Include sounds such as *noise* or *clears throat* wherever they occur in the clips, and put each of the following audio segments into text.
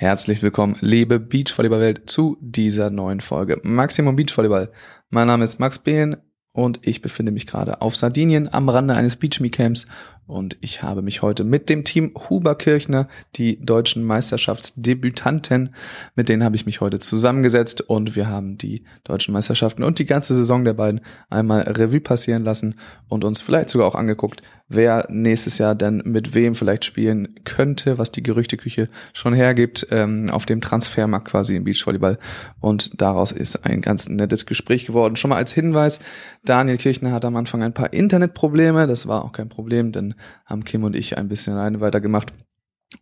Herzlich willkommen, liebe Beachvolleyball-Welt, zu dieser neuen Folge Maximum Beachvolleyball. Mein Name ist Max Behn und ich befinde mich gerade auf Sardinien am Rande eines Beach Me Camps und ich habe mich heute mit dem Team Huber Kirchner, die deutschen Meisterschaftsdebütanten, mit denen habe ich mich heute zusammengesetzt und wir haben die deutschen Meisterschaften und die ganze Saison der beiden einmal Revue passieren lassen und uns vielleicht sogar auch angeguckt, wer nächstes Jahr denn mit wem vielleicht spielen könnte, was die Gerüchteküche schon hergibt, ähm, auf dem Transfermarkt quasi im Beachvolleyball. Und daraus ist ein ganz nettes Gespräch geworden. Schon mal als Hinweis, Daniel Kirchner hat am Anfang ein paar Internetprobleme. Das war auch kein Problem, denn haben Kim und ich ein bisschen alleine weitergemacht.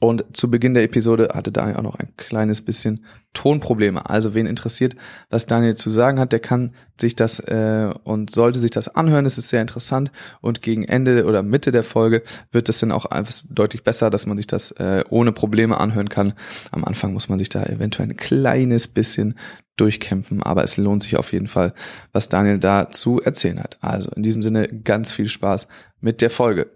Und zu Beginn der Episode hatte Daniel auch noch ein kleines bisschen Tonprobleme. Also wen interessiert, was Daniel zu sagen hat, der kann sich das äh, und sollte sich das anhören. Es ist sehr interessant und gegen Ende oder Mitte der Folge wird es dann auch einfach deutlich besser, dass man sich das äh, ohne Probleme anhören kann. Am Anfang muss man sich da eventuell ein kleines bisschen durchkämpfen, aber es lohnt sich auf jeden Fall, was Daniel da zu erzählen hat. Also in diesem Sinne ganz viel Spaß mit der Folge.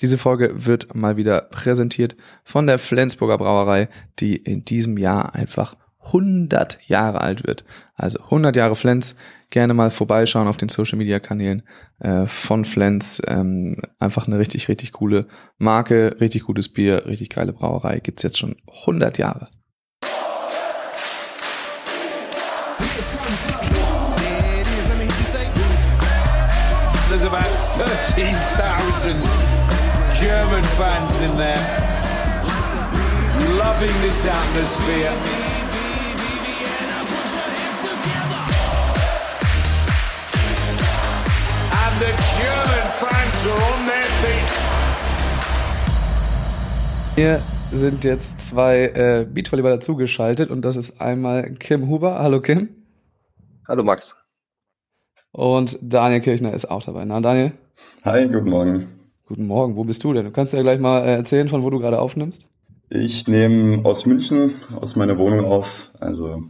Diese Folge wird mal wieder präsentiert von der Flensburger Brauerei, die in diesem Jahr einfach 100 Jahre alt wird. Also 100 Jahre Flens. Gerne mal vorbeischauen auf den Social Media Kanälen äh, von Flens. Ähm, einfach eine richtig, richtig coole Marke, richtig gutes Bier, richtig geile Brauerei. Gibt's jetzt schon 100 Jahre. There's about 13,000 German fans in there, loving this atmosphere. And the German fans are on their feet. Hier sind jetzt zwei äh, Beachvolleyballer zugeschaltet und das ist einmal Kim Huber. Hallo Kim. Hallo Max. Und Daniel Kirchner ist auch dabei. Na Daniel? Hi, guten Morgen. Guten Morgen, wo bist du denn? Du kannst ja gleich mal äh, erzählen, von wo du gerade aufnimmst. Ich nehme aus München, aus meiner Wohnung auf, also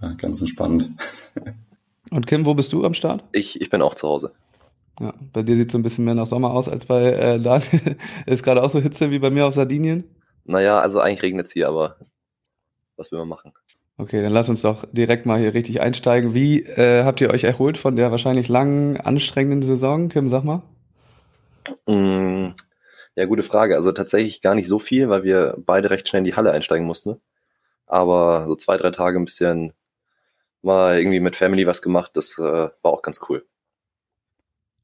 ja, ganz entspannt. *laughs* Und Kim, wo bist du am Start? Ich, ich bin auch zu Hause. Ja, bei dir sieht es so ein bisschen mehr nach Sommer aus als bei äh, Daniel. *laughs* Ist gerade auch so Hitze wie bei mir auf Sardinien? Naja, also eigentlich regnet es hier, aber was will man machen? Okay, dann lass uns doch direkt mal hier richtig einsteigen. Wie äh, habt ihr euch erholt von der wahrscheinlich langen, anstrengenden Saison? Kim, sag mal. Mm, ja, gute Frage. Also tatsächlich gar nicht so viel, weil wir beide recht schnell in die Halle einsteigen mussten. Aber so zwei, drei Tage ein bisschen mal irgendwie mit Family was gemacht, das äh, war auch ganz cool.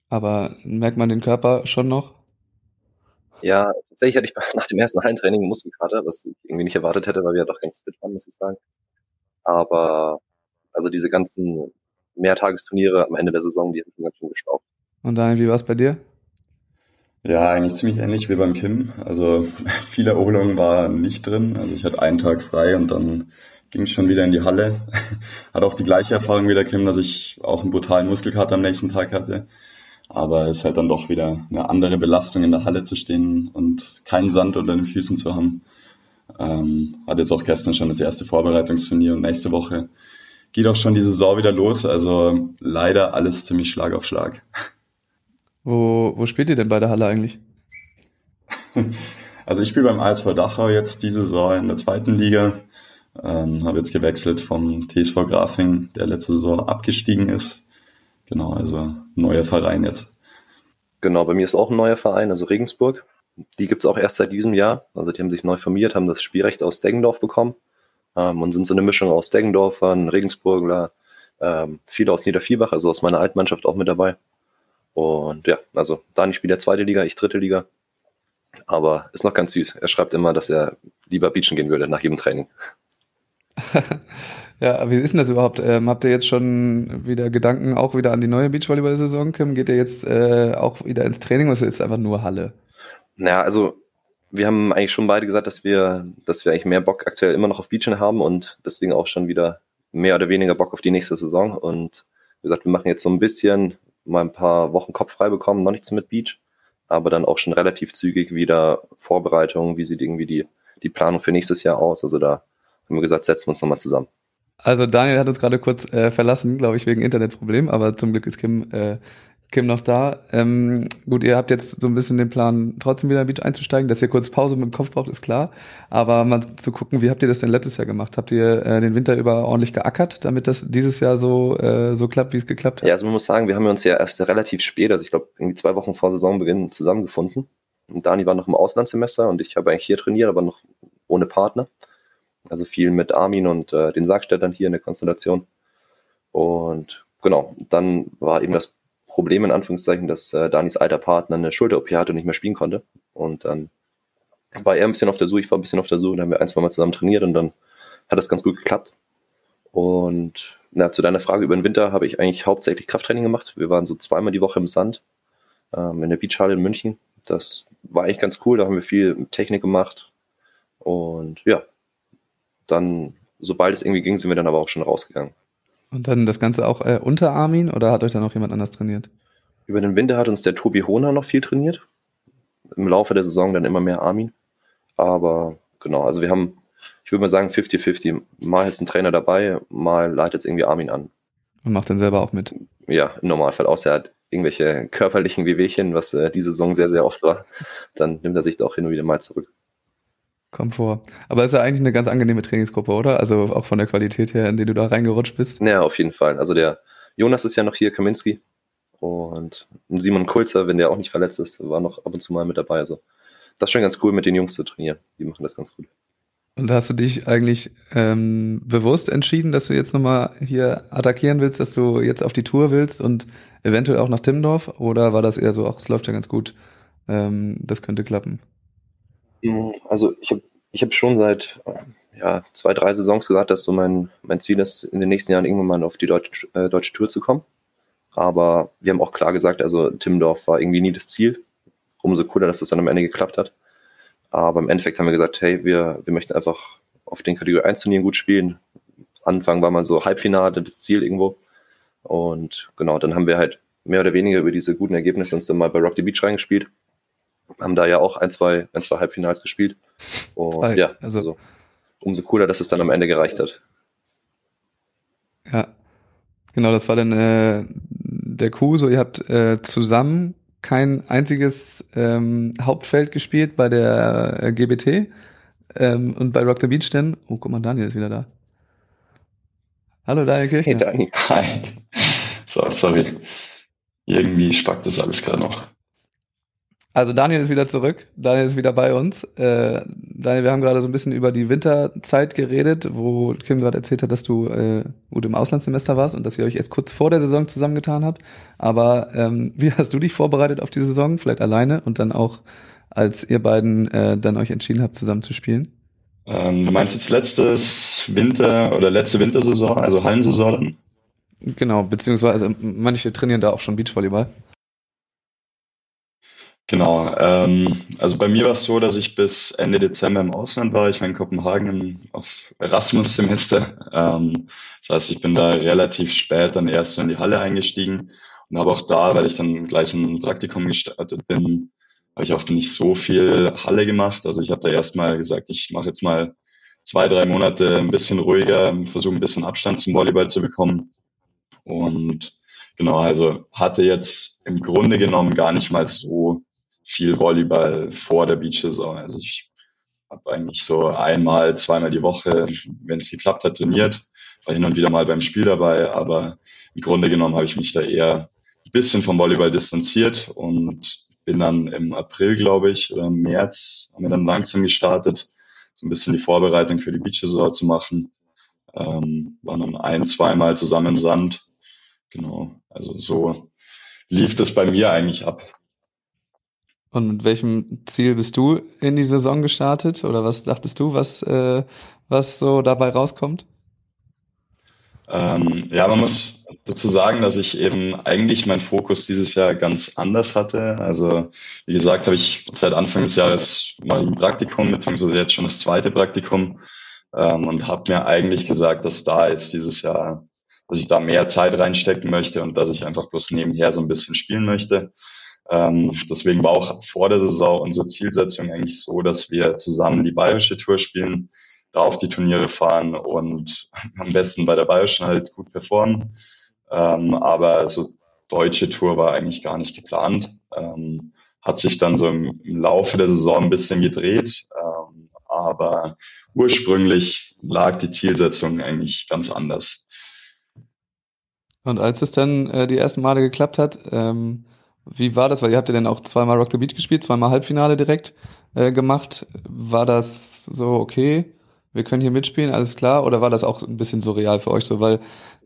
Aber merkt man den Körper schon noch? Ja, tatsächlich hatte ich *laughs* nach dem ersten Hallentraining Muskelkater, was ich irgendwie nicht erwartet hätte, weil wir ja doch ganz fit waren, muss ich sagen. Aber also diese ganzen Mehrtagesturniere am Ende der Saison, die haben schon ganz schön gestaubt. Und Daniel, wie war es bei dir? Ja, eigentlich ziemlich ähnlich wie beim Kim. Also *laughs* viel Erholung war nicht drin. Also ich hatte einen Tag frei und dann ging es schon wieder in die Halle. *laughs* Hat auch die gleiche Erfahrung wie der Kim, dass ich auch einen brutalen Muskelkater am nächsten Tag hatte. Aber es ist halt dann doch wieder eine andere Belastung in der Halle zu stehen und keinen Sand unter den Füßen zu haben. Ähm, hat jetzt auch gestern schon das erste Vorbereitungsturnier und nächste Woche geht auch schon die Saison wieder los. Also leider alles ziemlich Schlag auf Schlag. *laughs* Wo, wo spielt ihr denn bei der Halle eigentlich? Also ich spiele beim ASV Dachau jetzt diese Saison in der zweiten Liga. Ähm, habe jetzt gewechselt vom TSV Grafing, der letzte Saison abgestiegen ist. Genau, also neuer Verein jetzt. Genau, bei mir ist auch ein neuer Verein, also Regensburg. Die gibt's auch erst seit diesem Jahr. Also die haben sich neu formiert, haben das Spielrecht aus Deggendorf bekommen ähm, und sind so eine Mischung aus Deggendorfern, Regensburgler, ähm, viele aus Niederviehbach, also aus meiner Altmannschaft auch mit dabei. Und ja, also Dani spielt der zweite Liga, ich dritte Liga. Aber ist noch ganz süß. Er schreibt immer, dass er lieber beachen gehen würde nach jedem Training. *laughs* ja, wie ist denn das überhaupt? Ähm, habt ihr jetzt schon wieder Gedanken auch wieder an die neue Beachvolleyball-Saison, Kim? Geht ihr jetzt äh, auch wieder ins Training oder ist es einfach nur Halle? Naja, also wir haben eigentlich schon beide gesagt, dass wir, dass wir eigentlich mehr Bock aktuell immer noch auf Beachen haben und deswegen auch schon wieder mehr oder weniger Bock auf die nächste Saison. Und wie gesagt, wir machen jetzt so ein bisschen mal ein paar Wochen Kopf frei bekommen, noch nichts mit Beach, aber dann auch schon relativ zügig wieder Vorbereitungen, wie sieht irgendwie die, die Planung für nächstes Jahr aus. Also da haben wir gesagt, setzen wir uns nochmal zusammen. Also Daniel hat uns gerade kurz äh, verlassen, glaube ich, wegen Internetproblem, aber zum Glück ist Kim, äh, Kim noch da. Ähm, gut, ihr habt jetzt so ein bisschen den Plan, trotzdem wieder Beach einzusteigen. Dass ihr kurz Pause mit dem Kopf braucht, ist klar. Aber mal zu gucken, wie habt ihr das denn letztes Jahr gemacht? Habt ihr äh, den Winter über ordentlich geackert, damit das dieses Jahr so, äh, so klappt, wie es geklappt hat? Ja, also man muss sagen, wir haben uns ja erst relativ spät, also ich glaube irgendwie zwei Wochen vor Saisonbeginn zusammengefunden. Und Dani war noch im Auslandssemester und ich habe eigentlich hier trainiert, aber noch ohne Partner. Also viel mit Armin und äh, den Sargstädtern hier in der Konstellation. Und genau, dann war eben das Problem in Anführungszeichen, dass äh, Danis alter Partner eine Schulter-OP hatte und nicht mehr spielen konnte. Und dann war er ein bisschen auf der Suche, ich war ein bisschen auf der Suche, dann haben wir ein, zwei Mal zusammen trainiert und dann hat das ganz gut geklappt. Und na, zu deiner Frage über den Winter habe ich eigentlich hauptsächlich Krafttraining gemacht. Wir waren so zweimal die Woche im Sand, ähm, in der Beachhalle in München. Das war eigentlich ganz cool, da haben wir viel Technik gemacht. Und ja, dann, sobald es irgendwie ging, sind wir dann aber auch schon rausgegangen. Und dann das Ganze auch äh, unter Armin oder hat euch dann noch jemand anders trainiert? Über den Winter hat uns der Tobi Hohner noch viel trainiert. Im Laufe der Saison dann immer mehr Armin. Aber genau, also wir haben, ich würde mal sagen, 50-50. Mal ist ein Trainer dabei, mal leitet es irgendwie Armin an. Und macht dann selber auch mit. Ja, im Normalfall, außer er hat irgendwelche körperlichen Wehwehchen, was äh, diese Saison sehr, sehr oft war, dann nimmt er sich da auch hin und wieder mal zurück. Kommt vor. Aber es ist ja eigentlich eine ganz angenehme Trainingsgruppe, oder? Also auch von der Qualität her, in die du da reingerutscht bist. Ja, auf jeden Fall. Also der Jonas ist ja noch hier, Kaminski. Und Simon Kulzer, wenn der auch nicht verletzt ist, war noch ab und zu mal mit dabei. Also das ist schon ganz cool, mit den Jungs zu trainieren. Die machen das ganz gut. Und hast du dich eigentlich ähm, bewusst entschieden, dass du jetzt nochmal hier attackieren willst, dass du jetzt auf die Tour willst und eventuell auch nach Timmendorf? Oder war das eher so, ach, es läuft ja ganz gut, ähm, das könnte klappen? Also ich habe ich hab schon seit ja, zwei, drei Saisons gesagt, dass so mein, mein Ziel ist, in den nächsten Jahren irgendwann mal auf die deutsche, äh, deutsche Tour zu kommen. Aber wir haben auch klar gesagt, also Timmendorf war irgendwie nie das Ziel. Umso cooler, dass das dann am Ende geklappt hat. Aber im Endeffekt haben wir gesagt, hey, wir, wir möchten einfach auf den Kategorie 1 Turnieren gut spielen. Anfang war mal so Halbfinale, das Ziel irgendwo. Und genau, dann haben wir halt mehr oder weniger über diese guten Ergebnisse uns dann mal bei Rock the Beach reingespielt haben da ja auch ein, zwei, ein, zwei Halbfinals gespielt. Und zwei, ja, also, also umso cooler, dass es dann am Ende gereicht hat. Ja, genau, das war dann äh, der Coup. So, ihr habt äh, zusammen kein einziges ähm, Hauptfeld gespielt bei der äh, GBT ähm, und bei Rock the Beach denn. Oh, guck mal, Daniel ist wieder da. Hallo, Daniel Kirchner. Hey, Daniel. Hi. So, sorry. Irgendwie spackt das alles gerade noch. Also Daniel ist wieder zurück. Daniel ist wieder bei uns. Äh, Daniel, wir haben gerade so ein bisschen über die Winterzeit geredet, wo Kim gerade erzählt hat, dass du äh, gut im Auslandssemester warst und dass ihr euch erst kurz vor der Saison zusammengetan habt. Aber ähm, *laughs* wie hast du dich vorbereitet auf die Saison? Vielleicht alleine und dann auch, als ihr beiden äh, dann euch entschieden habt, zusammen zu spielen? Ähm, du meinst jetzt letztes Winter oder letzte Wintersaison, also Hallensaison dann? Genau, beziehungsweise manche trainieren da auch schon Beachvolleyball. Genau. Ähm, also bei mir war es so, dass ich bis Ende Dezember im Ausland war. Ich war in Kopenhagen auf Erasmus-Semester. Ähm, das heißt, ich bin da relativ spät dann erst in die Halle eingestiegen und habe auch da, weil ich dann gleich ein Praktikum gestartet bin, habe ich auch nicht so viel Halle gemacht. Also ich habe da erstmal gesagt, ich mache jetzt mal zwei, drei Monate ein bisschen ruhiger, versuche ein bisschen Abstand zum Volleyball zu bekommen. Und genau, also hatte jetzt im Grunde genommen gar nicht mal so viel Volleyball vor der Beach-Saison. Also ich habe eigentlich so einmal, zweimal die Woche, wenn es geklappt hat, trainiert. War hin und wieder mal beim Spiel dabei, aber im Grunde genommen habe ich mich da eher ein bisschen vom Volleyball distanziert und bin dann im April, glaube ich, oder im März, haben wir dann langsam gestartet, so ein bisschen die Vorbereitung für die Beach-Saison zu machen. Ähm, waren dann ein, zweimal zusammen im Sand. Genau, also so lief das bei mir eigentlich ab. Und mit welchem Ziel bist du in die Saison gestartet? Oder was dachtest du, was, äh, was so dabei rauskommt? Ähm, ja, man muss dazu sagen, dass ich eben eigentlich meinen Fokus dieses Jahr ganz anders hatte. Also wie gesagt, habe ich seit Anfang des Jahres mal ein Praktikum, beziehungsweise jetzt schon das zweite Praktikum ähm, und habe mir eigentlich gesagt, dass da jetzt dieses Jahr, dass ich da mehr Zeit reinstecken möchte und dass ich einfach bloß nebenher so ein bisschen spielen möchte. Ähm, deswegen war auch vor der Saison unsere Zielsetzung eigentlich so, dass wir zusammen die Bayerische Tour spielen, da auf die Turniere fahren und *laughs* am besten bei der Bayerischen halt gut performen. Ähm, aber so deutsche Tour war eigentlich gar nicht geplant. Ähm, hat sich dann so im, Laufe der Saison ein bisschen gedreht, ähm, aber ursprünglich lag die Zielsetzung eigentlich ganz anders. Und als es dann äh, die ersten Male geklappt hat, ähm, wie war das? Weil ihr habt ja dann auch zweimal Rock the Beach gespielt, zweimal Halbfinale direkt äh, gemacht. War das so okay? wir können hier mitspielen, alles klar? Oder war das auch ein bisschen surreal für euch so? Weil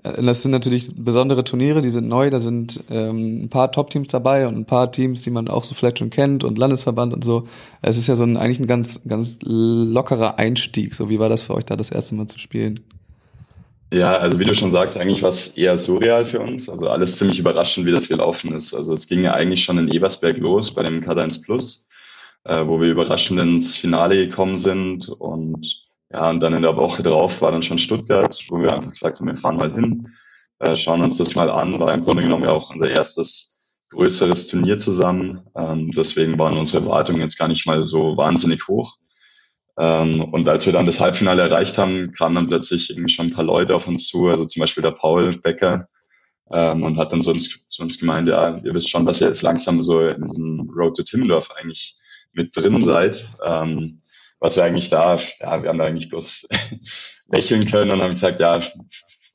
äh, das sind natürlich besondere Turniere, die sind neu, da sind ähm, ein paar Top-Teams dabei und ein paar Teams, die man auch so vielleicht schon kennt und Landesverband und so. Es ist ja so ein, eigentlich ein ganz, ganz lockerer Einstieg. So, wie war das für euch da das erste Mal zu spielen? Ja, also wie du schon sagst, eigentlich war es eher surreal für uns. Also alles ziemlich überraschend, wie das gelaufen ist. Also es ging ja eigentlich schon in Ebersberg los bei dem K1 Plus, äh, wo wir überraschend ins Finale gekommen sind und ja, und dann in der Woche drauf war dann schon Stuttgart, wo wir einfach gesagt haben, wir fahren mal hin, äh, schauen uns das mal an. War im Grunde genommen ja auch unser erstes größeres Turnier zusammen. Ähm, deswegen waren unsere Erwartungen jetzt gar nicht mal so wahnsinnig hoch. Ähm, und als wir dann das Halbfinale erreicht haben, kamen dann plötzlich irgendwie schon ein paar Leute auf uns zu, also zum Beispiel der Paul Becker, ähm, und hat dann so uns, zu uns gemeint, ja, ihr wisst schon, dass ihr jetzt langsam so in diesem Road to Timmendorf eigentlich mit drin seid. Ähm, was wir eigentlich da, ja, wir haben da eigentlich bloß *laughs* lächeln können und haben gesagt, ja,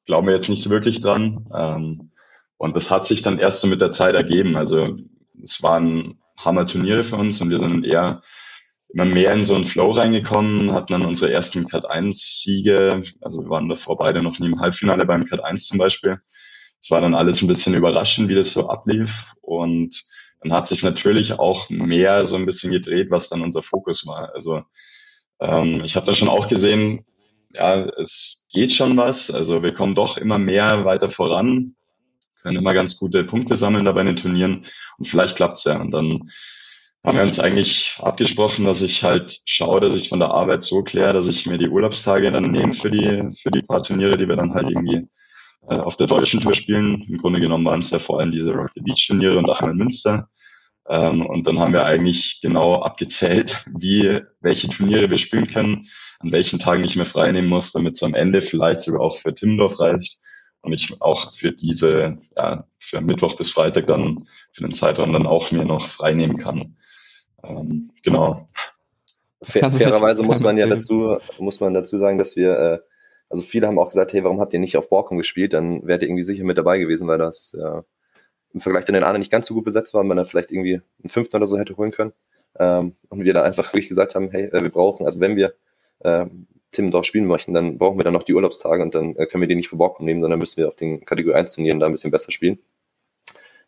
glauben wir jetzt nicht so wirklich dran. Ähm, und das hat sich dann erst so mit der Zeit ergeben. Also es waren Hammer-Turniere für uns und wir sind eher immer mehr in so einen Flow reingekommen, hatten dann unsere ersten Cut 1 Siege. Also wir waren davor beide noch nie im Halbfinale beim Cut 1 zum Beispiel. Es war dann alles ein bisschen überraschend, wie das so ablief. Und dann hat sich natürlich auch mehr so ein bisschen gedreht, was dann unser Fokus war. Also ähm, ich habe da schon auch gesehen, ja, es geht schon was. Also wir kommen doch immer mehr weiter voran, können immer ganz gute Punkte sammeln da bei den Turnieren und vielleicht klappt's ja. Und dann haben wir uns eigentlich abgesprochen, dass ich halt schaue, dass ich es von der Arbeit so kläre, dass ich mir die Urlaubstage dann nehme für die, für die paar Turniere, die wir dann halt irgendwie äh, auf der deutschen Tour spielen. Im Grunde genommen waren es ja vor allem diese Rock the Beach Turniere und einmal Münster. Ähm, und dann haben wir eigentlich genau abgezählt, wie, welche Turniere wir spielen können, an welchen Tagen ich mir frei nehmen muss, damit es am Ende vielleicht sogar auch für Timmendorf reicht und ich auch für diese, ja, für Mittwoch bis Freitag dann, für den Zeitraum dann auch mir noch frei nehmen kann. Ähm, genau. Fair, fairerweise muss man ja dazu, muss man dazu sagen, dass wir, äh, also viele haben auch gesagt, hey, warum habt ihr nicht auf Borkum gespielt? Dann wärt ihr irgendwie sicher mit dabei gewesen, weil das, ja, im Vergleich zu den anderen nicht ganz so gut besetzt waren, man dann vielleicht irgendwie einen fünften oder so hätte holen können. Ähm, und wir da einfach wirklich gesagt haben, hey, äh, wir brauchen, also wenn wir äh, Timmendorf spielen möchten, dann brauchen wir dann noch die Urlaubstage und dann äh, können wir die nicht verborgen nehmen, sondern müssen wir auf den Kategorie 1 Turnieren da ein bisschen besser spielen.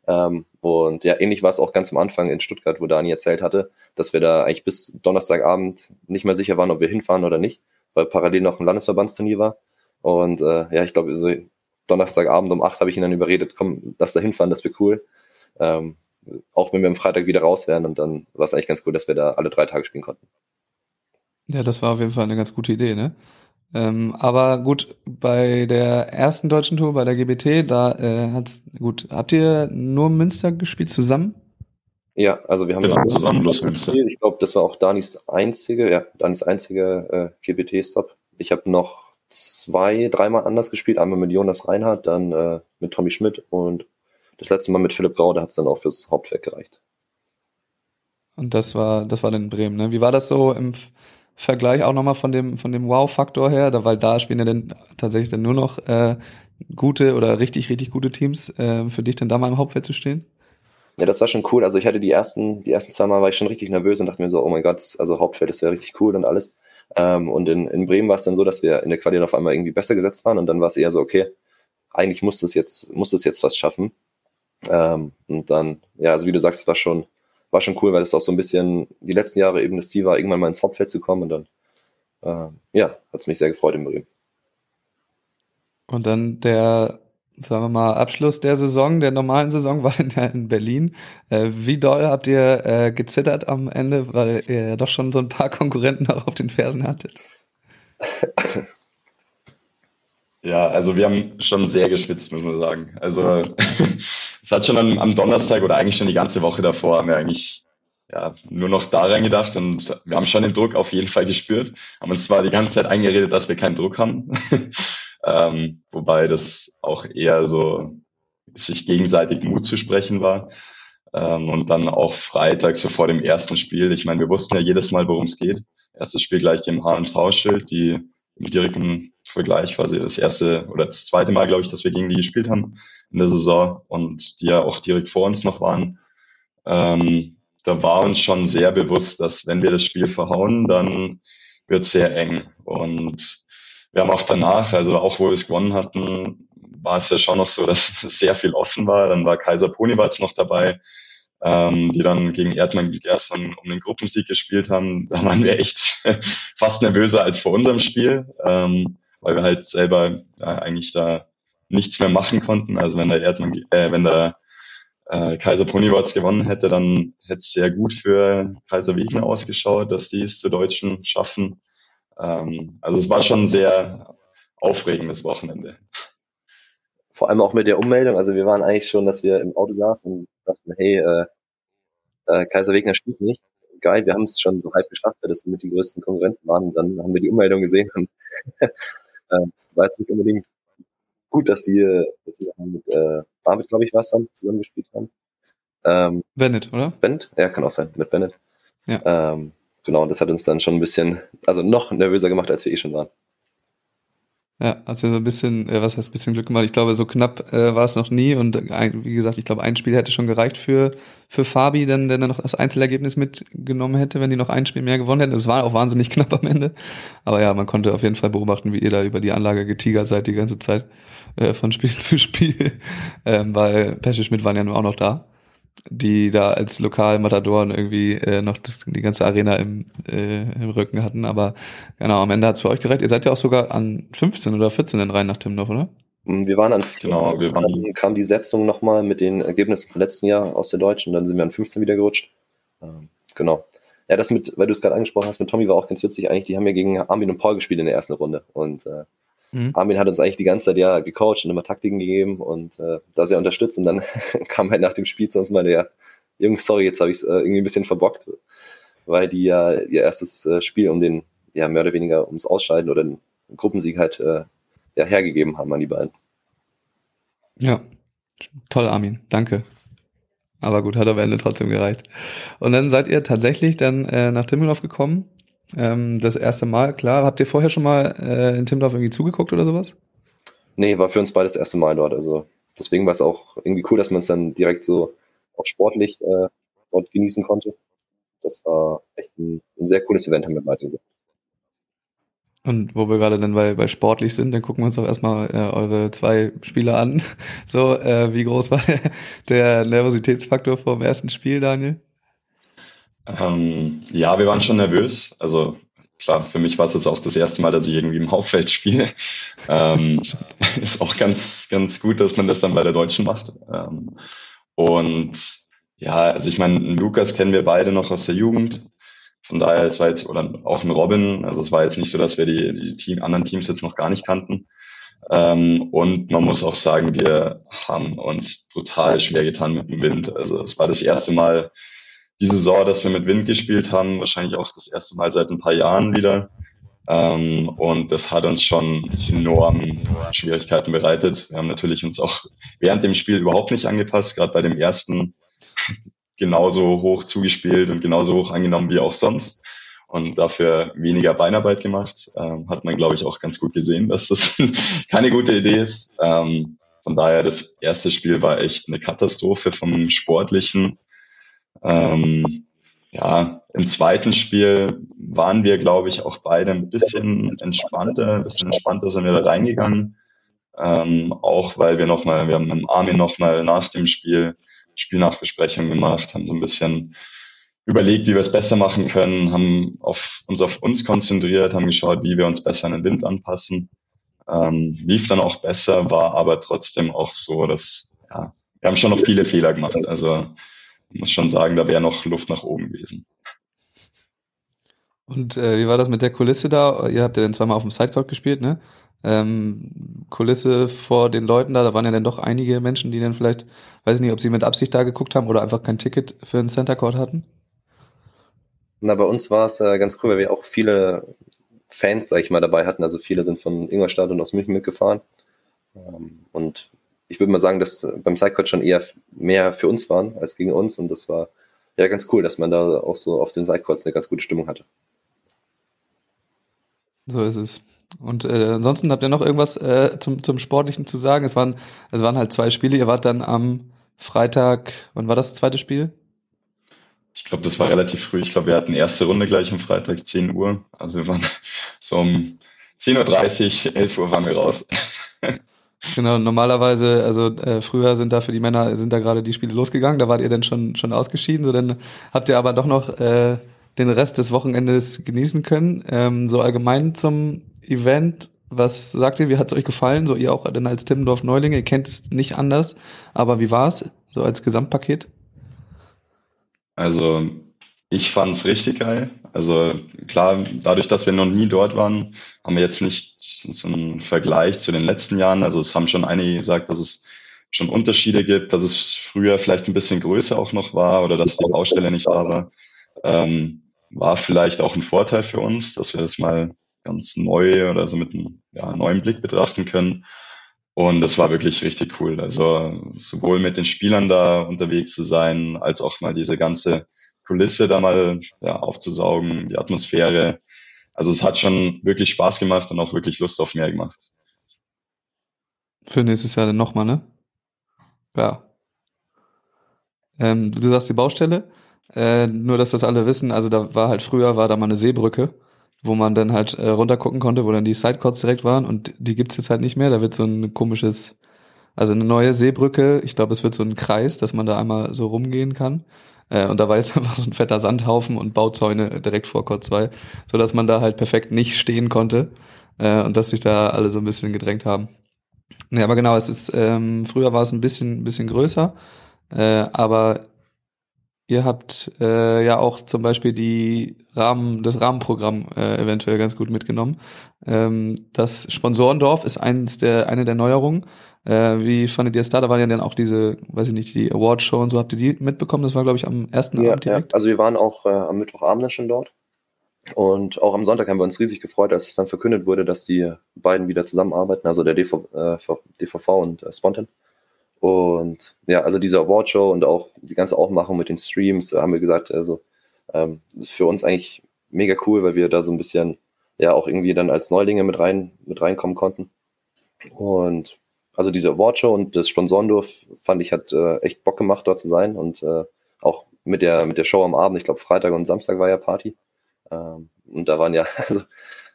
Ähm, und ja, ähnlich war es auch ganz am Anfang in Stuttgart, wo Dani erzählt hatte, dass wir da eigentlich bis Donnerstagabend nicht mehr sicher waren, ob wir hinfahren oder nicht, weil parallel noch ein Landesverbandsturnier war. Und äh, ja, ich glaube, also Donnerstagabend um acht habe ich ihn dann überredet, komm, lass da hinfahren, das wäre cool. Ähm, auch wenn wir am Freitag wieder raus wären und dann war es eigentlich ganz cool, dass wir da alle drei Tage spielen konnten. Ja, das war auf jeden Fall eine ganz gute Idee, ne? Ähm, aber gut, bei der ersten deutschen Tour, bei der GBT, da äh, hat's gut, habt ihr nur Münster gespielt zusammen? Ja, also wir haben genau, zusammen bloß Münster. Ich glaube, das war auch Danis einzige, ja, Danis einzige äh, GBT-Stop. Ich habe noch zwei, dreimal anders gespielt. Einmal mit Jonas Reinhardt, dann äh, mit Tommy Schmidt und das letzte Mal mit Philipp Grau, da hat es dann auch fürs Hauptwerk gereicht. Und das war, das war dann in Bremen, ne? Wie war das so im Vergleich auch nochmal von dem, von dem Wow-Faktor her? Da, weil da spielen ja dann tatsächlich dann nur noch äh, gute oder richtig, richtig gute Teams, äh, für dich dann da mal im Hauptfeld zu stehen? Ja, das war schon cool. Also ich hatte die ersten, die ersten zwei Mal war ich schon richtig nervös und dachte mir so, oh mein Gott, das, also Hauptfeld ist ja richtig cool und alles. Ähm, und in, in Bremen war es dann so, dass wir in der Quali auf einmal irgendwie besser gesetzt waren und dann war es eher so, okay, eigentlich muss es jetzt, muss es jetzt fast schaffen. Ähm, und dann, ja, also wie du sagst, war schon, war schon cool, weil es auch so ein bisschen die letzten Jahre eben das Ziel war, irgendwann mal ins Hauptfeld zu kommen und dann, äh, ja, hat es mich sehr gefreut in Bremen. Und dann der sagen wir mal, Abschluss der Saison, der normalen Saison war in, in Berlin. Äh, wie doll habt ihr äh, gezittert am Ende, weil ihr ja doch schon so ein paar Konkurrenten auch auf den Fersen hattet? *laughs* Ja, also wir haben schon sehr geschwitzt, muss man sagen. Also *laughs* es hat schon am, am, Donnerstag oder eigentlich schon die ganze Woche davor haben wir eigentlich ja, nur noch da reingedacht und wir haben schon den Druck auf jeden Fall gespürt, haben uns zwar die ganze Zeit eingeredet, dass wir keinen Druck haben, *laughs* ähm, wobei das auch eher so sich gegenseitig Mut zu sprechen war. Ähm, und dann auch Freitag, so vor dem ersten Spiel. Ich meine, wir wussten ja jedes Mal, worum es geht. Erstes Spiel gleich gegen HM Tauschild, die im direkten Vergleich quasi das erste oder das zweite Mal, glaube ich, dass wir gegen die gespielt haben in der Saison und die ja auch direkt vor uns noch waren. Ähm, da war uns schon sehr bewusst, dass wenn wir das Spiel verhauen, dann wird es sehr eng. Und wir haben auch danach, also auch wo wir es gewonnen hatten, war es ja schon noch so, dass *laughs* sehr viel offen war. Dann war Kaiser Ponywatz noch dabei, ähm, die dann gegen Erdmann gestern um den Gruppensieg gespielt haben. Da waren wir echt *laughs* fast nervöser als vor unserem Spiel, ähm, weil wir halt selber äh, eigentlich da nichts mehr machen konnten. Also wenn der Erdmann, äh, wenn der äh, Kaiser Ponywatz gewonnen hätte, dann hätte es sehr gut für Kaiser Wegner ausgeschaut, dass die es zu Deutschen schaffen. Ähm, also es war schon ein sehr aufregendes Wochenende. Vor allem auch mit der Ummeldung. Also wir waren eigentlich schon, dass wir im Auto saßen und dachten, hey, äh, äh, Kaiser Wegner spielt nicht. Geil, wir haben es schon so halb geschafft, weil das mit die größten Konkurrenten waren. Und dann haben wir die Ummeldung gesehen und äh, war jetzt nicht unbedingt gut, dass sie, dass sie mit äh, David, glaube ich, war es dann, zusammen gespielt haben. Ähm, Bennett, oder? Bennett? Ja, kann auch sein, mit Bennett. Ja. Ähm, genau, und das hat uns dann schon ein bisschen, also noch nervöser gemacht, als wir eh schon waren. Ja, hat ja so ein bisschen, äh, was heißt ein bisschen Glück gemacht. Ich glaube, so knapp äh, war es noch nie. Und ein, wie gesagt, ich glaube, ein Spiel hätte schon gereicht für, für Fabi, denn der dann noch das Einzelergebnis mitgenommen hätte, wenn die noch ein Spiel mehr gewonnen hätten. Es war auch wahnsinnig *laughs* knapp am Ende. Aber ja, man konnte auf jeden Fall beobachten, wie ihr da über die Anlage getigert seid die ganze Zeit äh, von *laughs* Spiel zu Spiel. Ähm, weil Pesche Schmidt waren ja nur auch noch da die da als Lokalmatadoren irgendwie äh, noch das, die ganze Arena im, äh, im Rücken hatten. Aber genau, am Ende hat es für euch gereicht. Ihr seid ja auch sogar an 15 oder 14 rein nach Timdorf, oder? Mm, wir waren an genau, wir waren dann kam die Setzung nochmal mit den Ergebnissen vom letzten Jahr aus der Deutschen, dann sind wir an 15 wieder gerutscht. Ähm, genau. Ja, das mit, weil du es gerade angesprochen hast, mit Tommy war auch ganz witzig eigentlich, die haben ja gegen Armin und Paul gespielt in der ersten Runde. Und äh, Mhm. Armin hat uns eigentlich die ganze Zeit ja gecoacht und immer Taktiken gegeben und äh, da sehr unterstützt. Und dann *laughs* kam halt nach dem Spiel zu uns und meinte, ja, Jungs, sorry, jetzt habe ich es äh, irgendwie ein bisschen verbockt, weil die ja ihr erstes äh, Spiel um den, ja, mehr oder weniger ums Ausscheiden oder den Gruppensieg halt äh, ja, hergegeben haben an die beiden. Ja, toll, Armin, danke. Aber gut, hat am Ende trotzdem gereicht. Und dann seid ihr tatsächlich dann äh, nach Timmelhoff gekommen ähm, das erste Mal, klar. Habt ihr vorher schon mal äh, in Timdorf irgendwie zugeguckt oder sowas? Nee, war für uns beide das erste Mal dort. Also deswegen war es auch irgendwie cool, dass man es dann direkt so auch sportlich äh, dort genießen konnte. Das war echt ein, ein sehr cooles Event, haben wir beide gemacht. Und wo wir gerade dann bei, bei sportlich sind, dann gucken wir uns doch erstmal äh, eure zwei Spiele an. *laughs* So, äh, wie groß war der, *laughs* der Nervositätsfaktor vor dem ersten Spiel, Daniel? Ähm, ja, wir waren schon nervös. Also klar, für mich war es jetzt auch das erste Mal, dass ich irgendwie im Hauptfeld spiele. *laughs* Ähm, ist auch ganz, ganz gut, dass man das dann bei der Deutschen macht. Ähm, und ja, also ich meine, Lukas kennen wir beide noch aus der Jugend. Von daher, es war jetzt, oder auch ein Robin, also es war jetzt nicht so, dass wir die, die Team, anderen Teams jetzt noch gar nicht kannten. Ähm, und man muss auch sagen, wir haben uns brutal schwer getan mit dem Wind. Also es war das erste Mal, die Saison, dass wir mit Wind gespielt haben, wahrscheinlich auch das erste Mal seit ein paar Jahren wieder. Ähm, und das hat uns schon enorm Schwierigkeiten bereitet. Wir haben natürlich uns auch während dem Spiel überhaupt nicht angepasst, gerade bei dem ersten genauso hoch zugespielt und genauso hoch angenommen wie auch sonst und dafür weniger Beinarbeit gemacht. Ähm, hat man, glaube ich, auch ganz gut gesehen, dass das *laughs* keine gute Idee ist. Ähm, von daher, das erste Spiel war echt eine Katastrophe vom Sportlichen ähm, ja, im zweiten Spiel waren wir, glaube ich, auch beide ein bisschen entspannter, ein bisschen entspannter sind wir da reingegangen. Ähm, auch weil wir nochmal, wir haben mit Armin nochmal nach dem Spiel Spielnachbesprechung gemacht, haben so ein bisschen überlegt, wie wir es besser machen können, haben auf, uns auf uns konzentriert, haben geschaut, wie wir uns besser an den Wind anpassen. Ähm, lief dann auch besser, war aber trotzdem auch so, dass ja, wir haben schon noch viele Fehler gemacht. Also muss schon sagen, da wäre noch Luft nach oben gewesen. Und äh, wie war das mit der Kulisse da? Ihr habt ja dann zweimal auf dem Sidecourt gespielt, ne? Ähm, Kulisse vor den Leuten da, da waren ja dann doch einige Menschen, die dann vielleicht, weiß ich nicht, ob sie mit Absicht da geguckt haben oder einfach kein Ticket für einen Center Court hatten. Na, bei uns war es äh, ganz cool, weil wir auch viele Fans, sag ich mal, dabei hatten. Also viele sind von Ingolstadt und aus München mitgefahren. Ähm, und ich würde mal sagen, dass beim Sidecourt schon eher mehr für uns waren als gegen uns und das war ja ganz cool, dass man da auch so auf den Sidecourts eine ganz gute Stimmung hatte. So ist es. Und äh, ansonsten habt ihr noch irgendwas äh, zum, zum Sportlichen zu sagen? Es waren, es waren halt zwei Spiele. Ihr wart dann am Freitag, wann war das zweite Spiel? Ich glaube, das war relativ früh. Ich glaube, wir hatten erste Runde gleich am Freitag, 10 Uhr. Also wir waren *laughs* so um 10.30 Uhr, 11 Uhr waren wir raus. *laughs* Genau, normalerweise, also äh, früher sind da für die Männer, sind da gerade die Spiele losgegangen, da wart ihr dann schon, schon ausgeschieden, so dann habt ihr aber doch noch äh, den Rest des Wochenendes genießen können. Ähm, so allgemein zum Event, was sagt ihr, wie hat es euch gefallen? So ihr auch dann als Timmendorf Neulinge, ihr kennt es nicht anders, aber wie war es so als Gesamtpaket? Also ich fand es richtig geil. Also klar, dadurch, dass wir noch nie dort waren, haben wir jetzt nicht so einen Vergleich zu den letzten Jahren. Also es haben schon einige gesagt, dass es schon Unterschiede gibt, dass es früher vielleicht ein bisschen größer auch noch war oder dass die Baustelle nicht da war. Ähm, war vielleicht auch ein Vorteil für uns, dass wir das mal ganz neu oder so mit einem ja, neuen Blick betrachten können. Und das war wirklich richtig cool. Also sowohl mit den Spielern da unterwegs zu sein, als auch mal diese ganze Kulisse da mal ja, aufzusaugen, die Atmosphäre. Also es hat schon wirklich Spaß gemacht und auch wirklich Lust auf mehr gemacht. Für nächstes Jahr dann nochmal, ne? Ja. Ähm, du sagst die Baustelle. Äh, nur, dass das alle wissen, also da war halt früher, war da mal eine Seebrücke, wo man dann halt äh, runter gucken konnte, wo dann die Sidecourts direkt waren und die gibt's jetzt halt nicht mehr. Da wird so ein komisches, also eine neue Seebrücke, ich glaube, es wird so ein Kreis, dass man da einmal so rumgehen kann. Äh, und da war jetzt einfach so ein fetter Sandhaufen und Bauzäune direkt vor Court 2, so dass man da halt perfekt nicht stehen konnte äh, und dass sich da alle so ein bisschen gedrängt haben. Ja, aber genau, es ist, ähm, früher war es ein bisschen, bisschen größer, äh, aber Ihr habt äh, ja auch zum Beispiel die Rahmen, das Rahmenprogramm äh, eventuell ganz gut mitgenommen. Ähm, das Sponsorendorf ist eins der, eine der Neuerungen. Äh, wie fandet ihr es da? Da waren ja dann auch diese, weiß ich nicht, die Awardshow und so. Habt ihr die mitbekommen? Das war, glaube ich, am ersten ja, Abend direkt. Ja. Also wir waren auch äh, am Mittwochabend schon dort. Und auch am Sonntag haben wir uns riesig gefreut, als es dann verkündet wurde, dass die beiden wieder zusammenarbeiten, also der DV, äh, DVV und äh, Spontan. Und ja, also diese Awardshow und auch die ganze Aufmachung mit den Streams, haben wir gesagt, also ähm, ist für uns eigentlich mega cool, weil wir da so ein bisschen ja auch irgendwie dann als Neulinge mit rein mit reinkommen konnten. Und also diese Awardshow und das Sponsorendorf fand ich hat äh, echt Bock gemacht dort zu sein und äh, auch mit der mit der Show am Abend, ich glaube Freitag und Samstag war ja Party. Ähm, und da waren ja *laughs* also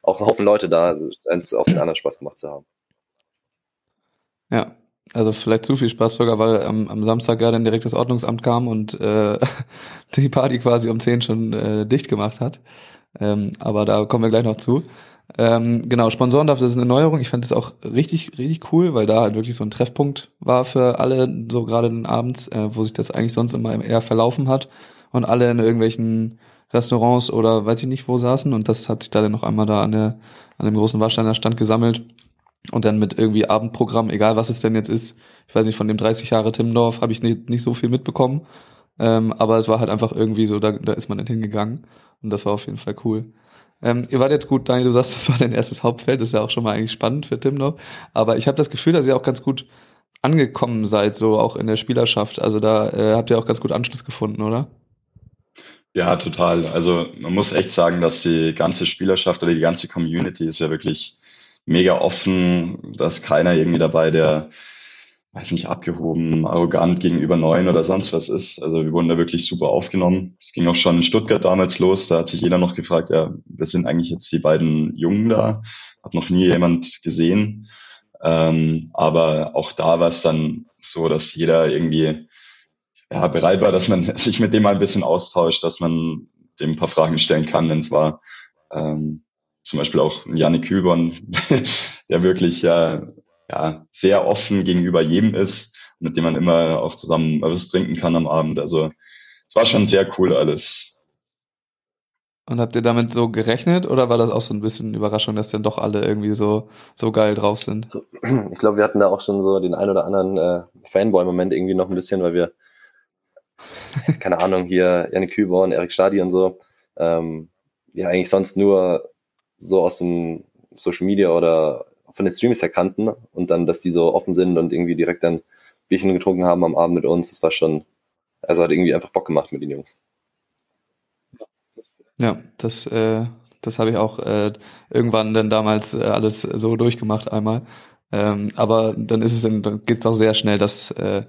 auch ein Haufen Leute da, also auf den anderen Spaß gemacht zu haben. Ja, also vielleicht zu viel Spaß sogar, weil am, am Samstag ja dann direkt das Ordnungsamt kam und äh, *laughs* die Party quasi um 10 schon äh, dicht gemacht hat. Ähm, aber da kommen wir gleich noch zu. Ähm, genau, Sponsorendarf, das ist eine Neuerung. Ich fand das auch richtig, richtig cool, weil da halt wirklich so ein Treffpunkt war für alle, so gerade abends, äh, wo sich das eigentlich sonst immer eher verlaufen hat und alle in irgendwelchen Restaurants oder weiß ich nicht wo saßen und das hat sich da dann noch einmal da an der an dem großen Warsteiner Stand gesammelt und dann mit irgendwie Abendprogramm, egal was es denn jetzt ist. Ich weiß nicht, von dem 30 Jahre Timmendorf habe ich nicht, nicht so viel mitbekommen. Ähm, aber es war halt einfach irgendwie so, da, da ist man dann hingegangen. Und das war auf jeden Fall cool. Ähm, ihr wart jetzt gut, Daniel, du sagst, das war dein erstes Hauptfeld, das ist ja auch schon mal eigentlich spannend für Timmendorf. Aber ich habe das Gefühl, dass ihr auch ganz gut angekommen seid, so auch in der Spielerschaft. Also da äh, habt ihr auch ganz gut Anschluss gefunden, oder? Ja, total. Also man muss echt sagen, dass die ganze Spielerschaft oder die ganze Community ist ja wirklich mega offen, da ist keiner irgendwie dabei, der, weiß nicht, abgehoben, arrogant gegenüber Neuen oder sonst was ist. Also wir wurden da wirklich super aufgenommen. Es ging auch schon in Stuttgart damals los, da hat sich jeder noch gefragt, ja, wer sind eigentlich jetzt die beiden Jungen da? Hat noch nie jemand gesehen. Ähm, aber auch da war es dann so, dass jeder irgendwie ja, bereit war, dass man *laughs* sich mit dem mal ein bisschen austauscht, dass man dem ein paar Fragen stellen kann, wenn es war. Ähm, zum Beispiel auch Janik Kühlborn, *laughs* der wirklich ja, ja sehr offen gegenüber jedem ist, mit dem man immer auch zusammen was trinken kann am Abend. Also es war schon sehr cool alles. Und habt ihr damit so gerechnet oder war das auch so ein bisschen Überraschung, dass dann doch alle irgendwie so, so geil drauf sind? Ich glaube, wir hatten da auch schon so den ein oder anderen äh, Fanboy-Moment irgendwie noch ein bisschen, weil wir, keine Ahnung, hier Janik Kühlborn, Erik Stadi und so, ähm, ja eigentlich sonst nur so aus dem Social Media oder von den Streams her kannten und dann, dass die so offen sind und irgendwie direkt dann Bierchen getrunken haben am Abend mit uns, das war schon, also hat irgendwie einfach Bock gemacht mit den Jungs. Ja, das, äh, das habe ich auch äh, irgendwann dann damals äh, alles so durchgemacht einmal. Ähm, aber dann ist es dann, dann geht es auch sehr schnell, dass, äh,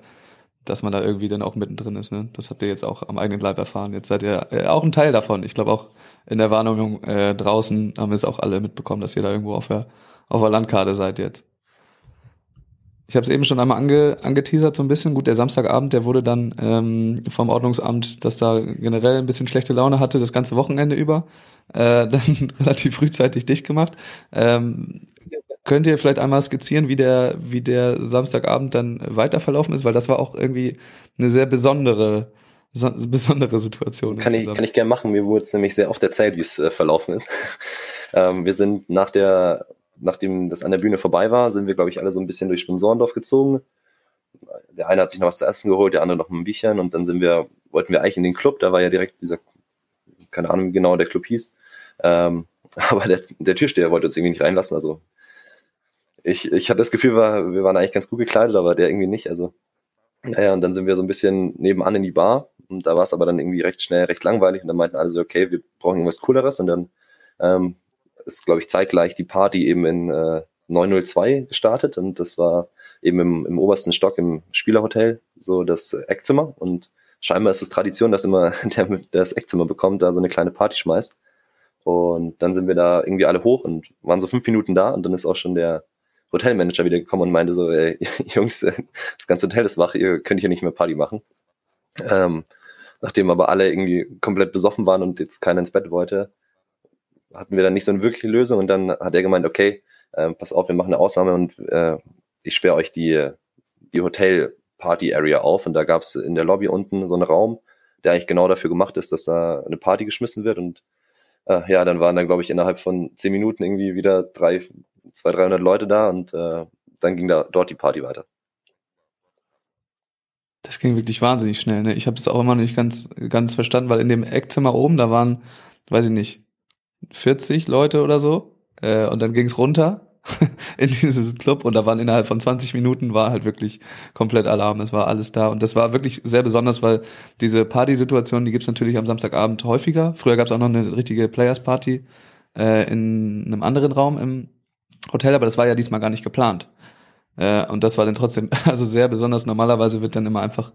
dass man da irgendwie dann auch mittendrin ist. Ne? Das habt ihr jetzt auch am eigenen Leib erfahren. Jetzt seid ihr äh, auch ein Teil davon. Ich glaube auch in der Wahrnehmung äh, draußen haben wir es auch alle mitbekommen, dass ihr da irgendwo auf der, auf der Landkarte seid jetzt. Ich habe es eben schon einmal ange, angeteasert so ein bisschen. Gut, der Samstagabend, der wurde dann ähm, vom Ordnungsamt, dass da generell ein bisschen schlechte Laune hatte, das ganze Wochenende über, äh, *laughs* dann relativ frühzeitig dicht gemacht. Ähm, könnt ihr vielleicht einmal skizzieren, wie der, wie der Samstagabend dann weiter verlaufen ist? Weil das war auch irgendwie eine sehr besondere, so, besondere Situation. Kann ich, kann ich gerne machen. Mir wurde es nämlich sehr oft erzählt, wie es äh, verlaufen ist. *laughs* ähm, wir sind nach der nachdem das an der Bühne vorbei war, sind wir, glaube ich, alle so ein bisschen durch Sponsorendorf gezogen. Der eine hat sich noch was zu essen geholt, der andere noch ein Bierchen und dann sind wir, wollten wir eigentlich in den Club, da war ja direkt dieser, keine Ahnung, wie genau der Club hieß. Ähm, *laughs* aber der, der Türsteher wollte uns irgendwie nicht reinlassen. Also ich, ich hatte das Gefühl, wir, wir waren eigentlich ganz gut gekleidet, aber der irgendwie nicht. Also naja, und dann sind wir so ein bisschen nebenan in die Bar und da war es aber dann irgendwie recht schnell, recht langweilig und dann meinten alle so, okay, wir brauchen irgendwas Cooleres und dann ähm, ist, glaube ich, zeitgleich die Party eben in äh, 902 gestartet und das war eben im, im obersten Stock im Spielerhotel so das Eckzimmer und scheinbar ist es Tradition, dass immer *laughs* der, der das Eckzimmer bekommt, da so eine kleine Party schmeißt. Und dann sind wir da irgendwie alle hoch und waren so fünf Minuten da und dann ist auch schon der Hotelmanager wieder gekommen und meinte so, ey, *laughs* Jungs, das ganze Hotel ist wach, ihr könnt hier nicht mehr Party machen. Ähm, nachdem aber alle irgendwie komplett besoffen waren und jetzt keiner ins Bett wollte, hatten wir dann nicht so eine wirkliche Lösung und dann hat er gemeint, okay, äh, pass auf, wir machen eine Ausnahme und äh, ich sperre euch die, die Hotel-Party-Area auf und da gab es in der Lobby unten so einen Raum, der eigentlich genau dafür gemacht ist, dass da eine Party geschmissen wird und äh, ja, dann waren dann, glaube ich, innerhalb von zehn Minuten irgendwie wieder drei, zwei, dreihundert Leute da und äh, dann ging da dort die Party weiter. Das ging wirklich wahnsinnig schnell. Ne? Ich habe das auch immer noch nicht ganz, ganz verstanden, weil in dem Eckzimmer oben, da waren, weiß ich nicht, 40 Leute oder so. Äh, und dann ging's runter *laughs* in dieses Club und da waren innerhalb von 20 Minuten war halt wirklich komplett Alarm. Es war alles da und das war wirklich sehr besonders, weil diese Partysituation, die gibt's natürlich am Samstagabend häufiger. Früher gab's auch noch eine richtige Players Party äh, in einem anderen Raum im Hotel, aber das war ja diesmal gar nicht geplant. Äh, und das war dann trotzdem *laughs* also sehr besonders. Normalerweise wird dann immer einfach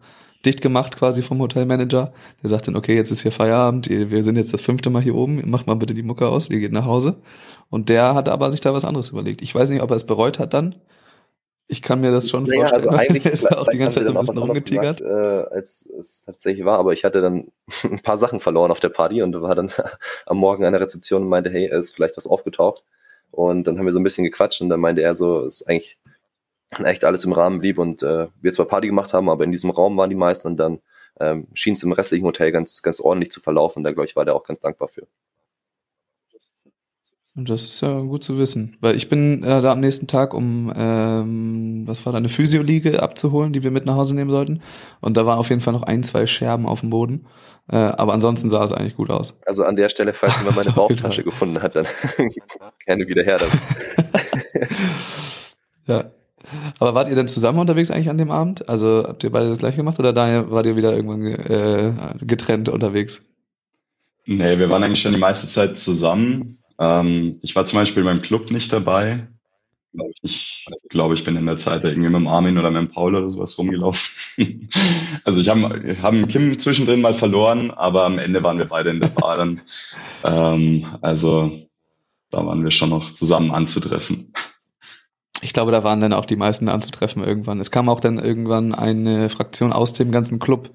dicht gemacht quasi vom Hotelmanager. Der sagt dann, okay, jetzt ist hier Feierabend, wir sind jetzt das fünfte Mal hier oben, macht mal bitte die Mucke aus, ihr geht nach Hause. Und der hat aber sich da was anderes überlegt. Ich weiß nicht, ob er es bereut hat dann. Ich kann mir das schon naja, vorstellen. Also eigentlich *laughs* ist er auch die ganze Zeit ein bisschen rumgetigert. Gesagt, äh, als es tatsächlich war, aber ich hatte dann *laughs* ein paar Sachen verloren auf der Party und war dann *laughs* am Morgen an der Rezeption und meinte, hey, ist vielleicht was aufgetaucht. Und dann haben wir so ein bisschen gequatscht und dann meinte er so, ist eigentlich echt alles im Rahmen blieb und äh, wir zwar Party gemacht haben, aber in diesem Raum waren die meisten und dann ähm, schien es im restlichen Hotel ganz, ganz ordentlich zu verlaufen. Da, glaube ich, war der auch ganz dankbar für. Und das ist ja gut zu wissen, weil ich bin äh, da am nächsten Tag, um ähm, was war da, eine Physioliege abzuholen, die wir mit nach Hause nehmen sollten. Und da waren auf jeden Fall noch ein, zwei Scherben auf dem Boden. Äh, aber ansonsten sah es eigentlich gut aus. Also an der Stelle, falls jemand meine *laughs* Bauchtasche gefunden hat, dann *laughs* gerne wieder her damit. *laughs* ja. Aber wart ihr denn zusammen unterwegs eigentlich an dem Abend? Also habt ihr beide das gleiche gemacht oder Daniel, wart ihr wieder irgendwann äh, getrennt unterwegs? Nee, wir waren eigentlich schon die meiste Zeit zusammen. Ähm, ich war zum Beispiel beim Club nicht dabei. Ich glaube, ich bin in der Zeit irgendwie mit dem Armin oder mit dem Paul oder sowas rumgelaufen. *laughs* also ich habe haben Kim zwischendrin mal verloren, aber am Ende waren wir beide in der Bar dann. Ähm, also da waren wir schon noch zusammen anzutreffen ich glaube, da waren dann auch die meisten anzutreffen irgendwann. Es kam auch dann irgendwann eine Fraktion aus dem ganzen Club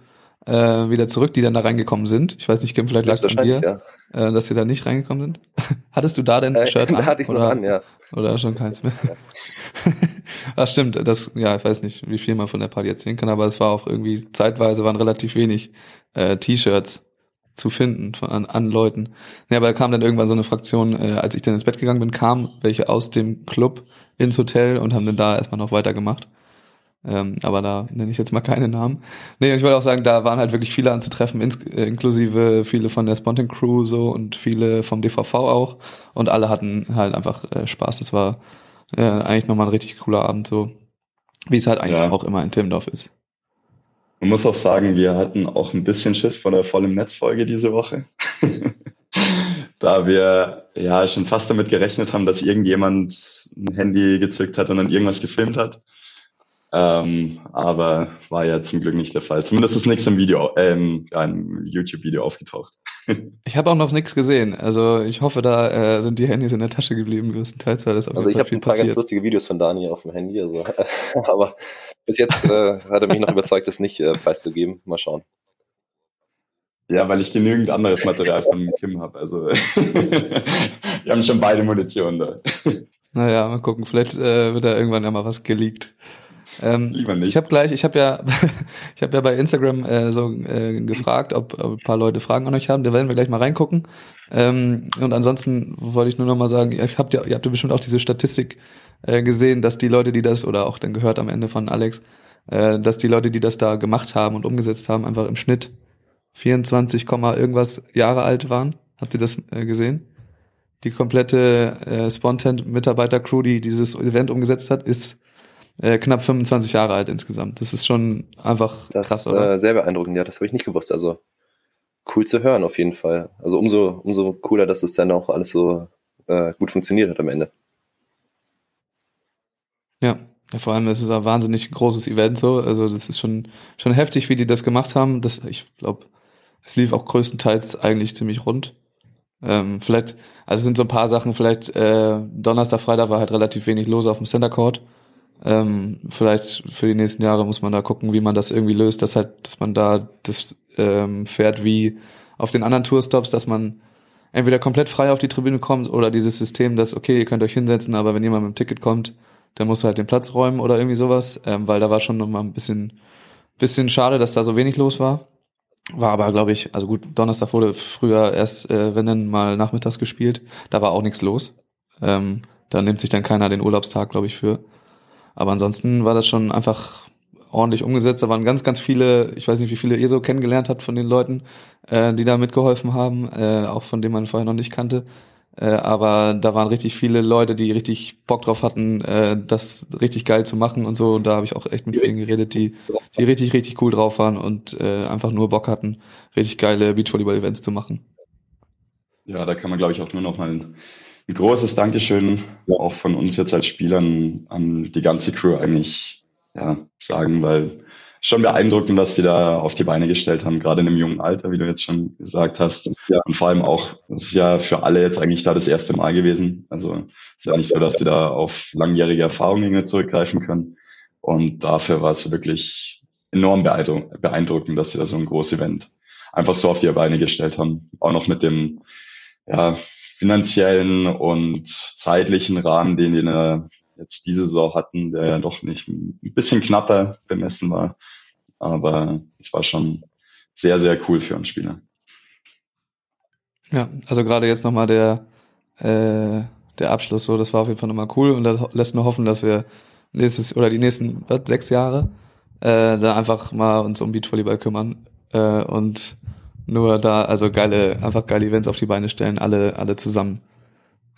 äh, wieder zurück, die dann da reingekommen sind. Ich weiß nicht, Kim, vielleicht lag es an dir, ja. äh, dass sie da nicht reingekommen sind. *laughs* Hattest du da denn ein äh, Shirt *laughs* da an? hatte ich noch an, ja. Oder schon keins mehr? Ja. Ach *laughs* stimmt, das, ja, ich weiß nicht, wie viel man von der Party erzählen kann, aber es war auch irgendwie, zeitweise waren relativ wenig äh, T-Shirts zu finden von, an, an Leuten. Ja, aber da kam dann irgendwann so eine Fraktion, äh, als ich dann ins Bett gegangen bin, kam welche aus dem Club ins Hotel und haben dann da erstmal noch weitergemacht. Ähm, aber da nenne ich jetzt mal keine Namen. Nee, ich wollte auch sagen, da waren halt wirklich viele anzutreffen, ins, äh, inklusive viele von der Spontan Crew so und viele vom DVV auch. Und alle hatten halt einfach äh, Spaß. Das war äh, eigentlich nochmal ein richtig cooler Abend, so wie es halt eigentlich Ja. auch immer in Timmendorf ist. Man muss auch sagen, wir hatten auch ein bisschen Schiss vor der vollen Netzfolge diese Woche. *laughs* da wir ja schon fast damit gerechnet haben, dass irgendjemand ein Handy gezückt hat und dann irgendwas gefilmt hat. Ähm, aber war ja zum Glück nicht der Fall. Zumindest ist nichts im Video, ähm, im YouTube-Video aufgetaucht. *laughs* Ich habe auch noch nichts gesehen. Also ich hoffe, da äh, sind die Handys in der Tasche geblieben, größtenteils, weil das auf Also ich habe ein paar ganz passiert. lustige Videos von Daniel auf dem Handy, also, *laughs* aber bis jetzt äh, hat er mich noch überzeugt, das nicht äh, preiszugeben. Mal schauen. Ja, weil ich genügend anderes Material von Kim habe. Also *laughs* wir haben schon beide Munition da. Naja, mal gucken. Vielleicht äh, wird da irgendwann ja mal was geleakt. Ähm, Lieber nicht. Ich habe gleich, ich habe ja, *laughs* ich habe ja bei Instagram äh, so äh, gefragt, ob, ob ein paar Leute Fragen an euch haben. Da werden wir gleich mal reingucken. Ähm, und ansonsten wollte ich nur noch mal sagen, ihr habt ja, ihr habt ja bestimmt auch diese Statistik äh, gesehen, dass die Leute, die das oder auch dann gehört am Ende von Alex, äh, dass die Leute, die das da gemacht haben und umgesetzt haben, einfach im Schnitt 24, Komma irgendwas Jahre alt waren. Habt ihr das äh, gesehen? Die komplette äh, Spontan-Mitarbeiter-Crew, die dieses Event umgesetzt hat, ist äh, knapp 25 Jahre alt insgesamt. Das ist schon einfach Das krass, ist oder? äh, sehr beeindruckend, ja, das habe ich nicht gewusst. Also cool zu hören auf jeden Fall. Also umso, umso cooler, dass es dann auch alles so äh, gut funktioniert hat am Ende. Ja. ja, vor allem ist es ein wahnsinnig großes Event so. Also das ist schon schon heftig, wie die das gemacht haben. Das, ich glaube, es lief auch größtenteils eigentlich ziemlich rund. Ähm, vielleicht, also es sind so ein paar Sachen, vielleicht äh, Donnerstag, Freitag war halt relativ wenig los auf dem Center Court. Ähm, vielleicht für die nächsten Jahre muss man da gucken, wie man das irgendwie löst, dass halt, dass man da das ähm, fährt wie auf den anderen Tourstops, dass man entweder komplett frei auf die Tribüne kommt oder dieses System, dass okay, ihr könnt euch hinsetzen, aber wenn jemand mit dem Ticket kommt, dann muss er halt den Platz räumen oder irgendwie sowas, ähm, weil da war schon noch mal ein bisschen, bisschen schade, dass da so wenig los war. War aber, glaube ich, also gut, Donnerstag wurde früher erst, äh, wenn dann mal nachmittags gespielt, da war auch nichts los. Ähm, da nimmt sich dann keiner den Urlaubstag, glaube ich, für. Aber ansonsten war das schon einfach ordentlich umgesetzt. Da waren ganz, ganz viele, ich weiß nicht, wie viele ihr so kennengelernt habt von den Leuten, äh, die da mitgeholfen haben, äh, auch von denen man vorher noch nicht kannte. Äh, aber da waren richtig viele Leute, die richtig Bock drauf hatten, äh, das richtig geil zu machen und so. Und da habe ich auch echt mit vielen geredet, die, die richtig, richtig cool drauf waren und äh, einfach nur Bock hatten, richtig geile Beachvolleyball-Events zu machen. Ja, da kann man, glaube ich, auch nur noch mal ein, großes Dankeschön auch von uns jetzt als Spielern an die ganze Crew eigentlich ja, sagen, weil schon beeindruckend, was die da auf die Beine gestellt haben, gerade in einem jungen Alter, wie du jetzt schon gesagt hast. Ja. Und vor allem auch, das ist ja für alle jetzt eigentlich da das erste Mal gewesen. Also ist ja nicht so, dass sie da auf langjährige Erfahrungen zurückgreifen können. Und dafür war es wirklich enorm beeindruck- beeindruckend, dass sie da so ein großes Event einfach so auf die Beine gestellt haben. Auch noch mit dem ja, finanziellen und zeitlichen Rahmen, den äh, jetzt diese Saison hatten, der ja doch nicht ein bisschen knapper bemessen war. Aber es war schon sehr, sehr cool für uns Spieler. Ja, also gerade jetzt nochmal der, äh, der Abschluss, so, das war auf jeden Fall nochmal cool und das lässt nur hoffen, dass wir nächstes oder die nächsten was, sechs Jahre äh, da einfach mal uns um Beachvolleyball kümmern äh, und nur da, also geile, einfach geile Events auf die Beine stellen, alle, alle zusammen.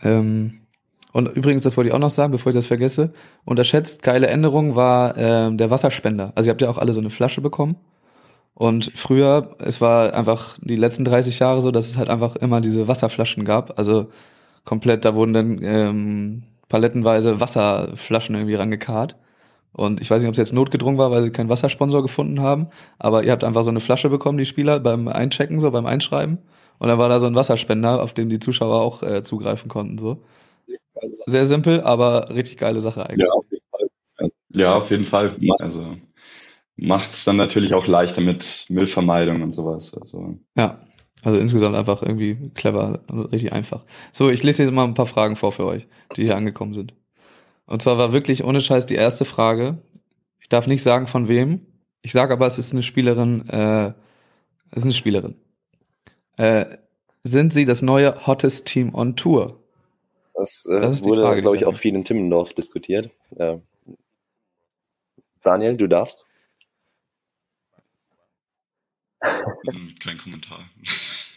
Ähm, und übrigens, das wollte ich auch noch sagen, bevor ich das vergesse, unterschätzt, geile Änderung war ähm, der Wasserspender. Also ihr habt ja auch alle so eine Flasche bekommen. Und früher, es war einfach die letzten 30 Jahre so, dass es halt einfach immer diese Wasserflaschen gab. Also komplett, da wurden dann ähm, palettenweise Wasserflaschen irgendwie rangekarrt. Und ich weiß nicht, ob es jetzt notgedrungen war, weil sie keinen Wassersponsor gefunden haben, aber ihr habt einfach so eine Flasche bekommen, die Spieler, beim Einchecken, so beim Einschreiben. Und dann war da so ein Wasserspender, auf den die Zuschauer auch äh, zugreifen konnten. So. Sehr simpel, aber richtig geile Sache eigentlich. auf jeden Fall. Ja, auf jeden Fall. Also macht es dann natürlich auch leichter mit Müllvermeidung und sowas. Also Ja, also insgesamt einfach irgendwie clever, und richtig einfach. So, ich lese jetzt mal ein paar Fragen vor für euch, die hier angekommen sind. Und zwar war wirklich ohne Scheiß die erste Frage. Ich darf nicht sagen von wem. Ich sage aber, es ist eine Spielerin, äh, es ist eine Spielerin. Äh, sind sie das neue Hottest Team on Tour? Das, äh, Das ist die wurde, Frage, glaube ich, auch viel in Timmendorf diskutiert. Äh, Daniel, du darfst. Hm, Kein Kommentar.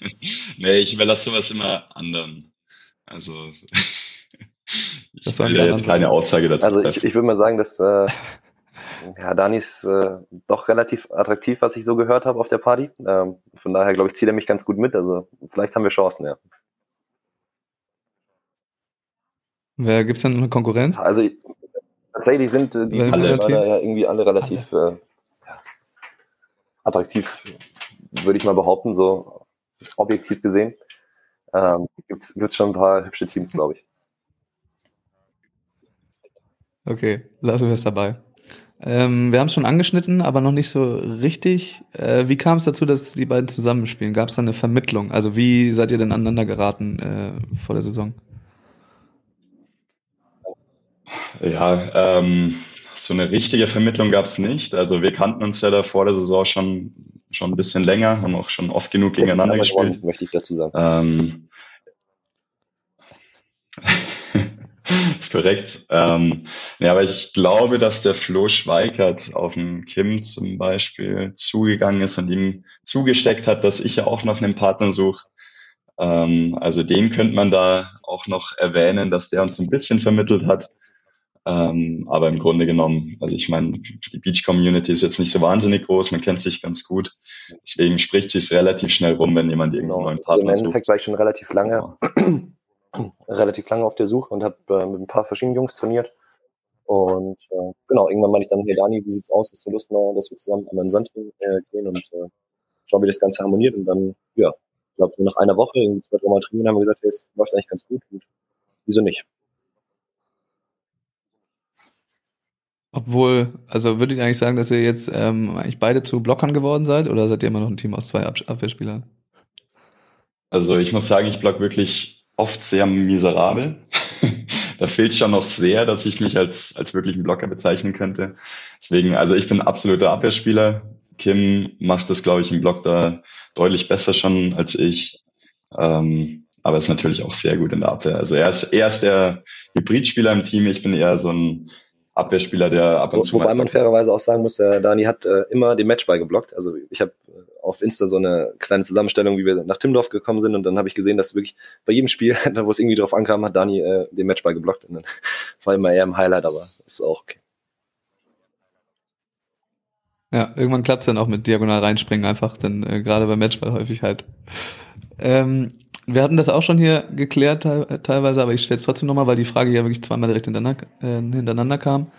*laughs* nee, ich überlasse sowas immer anderen. Also *laughs* Ich will ja jetzt keine Aussage dazu Also ich, ich würde mal sagen, dass äh, ja, Dani ist äh, doch relativ attraktiv, was ich so gehört habe auf der Party. Ähm, von daher, glaube ich, zieht er mich ganz gut mit. Also vielleicht haben wir Chancen, ja. Wer gibt's denn eine Konkurrenz? Also ich, tatsächlich sind äh, die alle ja irgendwie alle relativ äh, attraktiv, würde ich mal behaupten, so objektiv gesehen. Ähm, gibt's, gibt's schon ein paar hübsche Teams, glaube ich. Okay, lassen wir es dabei. Ähm, wir haben es schon angeschnitten, aber noch nicht so richtig. Äh, wie kam es dazu, dass die beiden zusammenspielen? Gab es da eine Vermittlung? Also wie seid ihr denn aneinander geraten äh, vor der Saison? Ja, ähm, so eine richtige Vermittlung gab es nicht. Also wir kannten uns ja da vor der Saison schon, schon ein bisschen länger, haben auch schon oft genug gegeneinander gespielt. Möchte ich dazu sagen. Ähm, *laughs* ist korrekt. Ähm, ja, aber ich glaube, dass der Flo Schweikert auf den Kim zum Beispiel zugegangen ist und ihm zugesteckt hat, dass ich ja auch noch einen Partner suche. Ähm, also den könnte man da auch noch erwähnen, dass der uns ein bisschen vermittelt hat. Ähm, aber im Grunde genommen, also ich meine, die Beach-Community ist jetzt nicht so wahnsinnig groß, man kennt sich ganz gut. Deswegen spricht sich relativ schnell rum, wenn jemand irgendeinen genau. neuen Partner also Im Endeffekt sucht. war ich schon relativ lange, genau. *clears throat* relativ lange auf der Suche und habe äh, mit ein paar verschiedenen Jungs trainiert. Und äh, genau, irgendwann meinte ich dann, hey Dani, wie sieht's aus? Hast du Lust mal, dass wir zusammen an den Sand äh, gehen und äh, schauen, wie das Ganze harmoniert? Und dann, ja, ich glaube, nach einer Woche, irgendwie zwei, drei Mal trainieren, haben wir gesagt, hey, es läuft eigentlich ganz gut und wieso nicht? Obwohl, also würdet ihr eigentlich sagen, dass ihr jetzt ähm, eigentlich beide zu Blockern geworden seid oder seid ihr immer noch ein Team aus zwei Ab Abwehrspielern? Also ich muss sagen, ich block wirklich oft sehr miserabel. *laughs* da fehlt schon noch sehr, dass ich mich als, als wirklichen Blocker bezeichnen könnte. Deswegen, also ich bin absoluter Abwehrspieler. Kim macht das, glaube ich, im Block da deutlich besser schon als ich. Ähm, aber ist natürlich auch sehr gut in der Abwehr. Also er ist, er ist der Hybridspieler im Team. Ich bin eher so ein Abwehrspieler, der ab und zu. Wobei man fairerweise auch sagen muss, äh, Dani hat äh, immer den Matchball geblockt. Also ich habe auf Insta so eine kleine Zusammenstellung, wie wir nach Timdorf gekommen sind und dann habe ich gesehen, dass wirklich bei jedem Spiel, *laughs* wo es irgendwie drauf ankam, hat Dani äh, den Matchball geblockt. Und dann *laughs* war immer eher im Highlight, aber ist auch okay. Ja, irgendwann klappt es dann auch mit diagonal reinspringen einfach, denn äh, gerade beim Matchball häufig halt. Ähm, wir hatten das auch schon hier geklärt teilweise, aber ich stelle es trotzdem nochmal, weil die Frage ja wirklich zweimal direkt hintereinander, äh, hintereinander kam.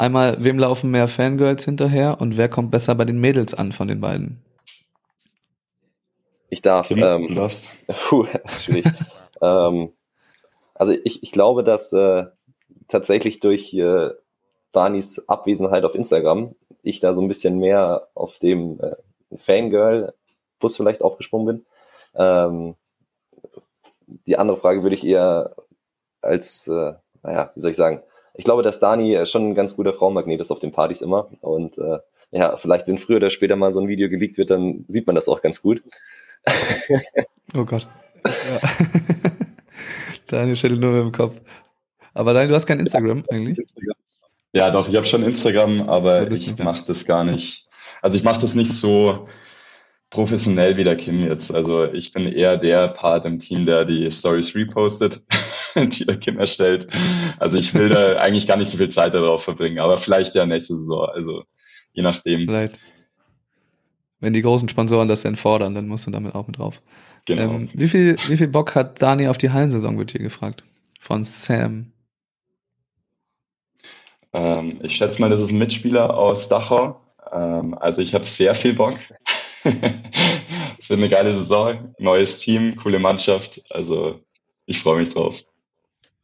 Einmal, wem laufen mehr Fangirls hinterher und wer kommt besser bei den Mädels an von den beiden? Ich darf. Ähm, *laughs* puh, schwierig. *laughs* ähm, also ich, ich glaube, dass äh, tatsächlich durch äh, Danis Abwesenheit auf Instagram ich da so ein bisschen mehr auf dem äh, Fangirl-Bus vielleicht aufgesprungen bin. Ähm, die andere Frage würde ich eher als, äh, naja, wie soll ich sagen, ich glaube, dass Dani schon ein ganz guter Frauenmagnet ist auf den Partys immer. Und äh, ja, vielleicht, wenn früher oder später mal so ein Video geleakt wird, dann sieht man das auch ganz gut. *laughs* oh Gott. Ja. *laughs* Dani schüttelt nur mit dem Kopf. Aber Dani, du hast kein Instagram eigentlich? Ja, doch, ich habe schon Instagram, aber ich mache das gar nicht. Also ich mache das nicht so professionell wie der Kim jetzt. Also ich bin eher der Part im Team, der die Stories repostet, *laughs* die der Kim erstellt. Also ich will da *laughs* eigentlich gar nicht so viel Zeit darauf verbringen, aber vielleicht ja nächste Saison. Also je nachdem. Vielleicht. Wenn die großen Sponsoren das denn fordern, dann musst du damit auch mit drauf. Genau. Ähm, wie viel, wie viel Bock hat Dani auf die Hallensaison, wird hier gefragt. Von Sam. Ähm, ich schätze mal, das ist ein Mitspieler aus Dachau. Ähm, also ich habe sehr viel Bock. *laughs* Es wird eine geile Saison, neues Team, coole Mannschaft. Also ich freue mich drauf.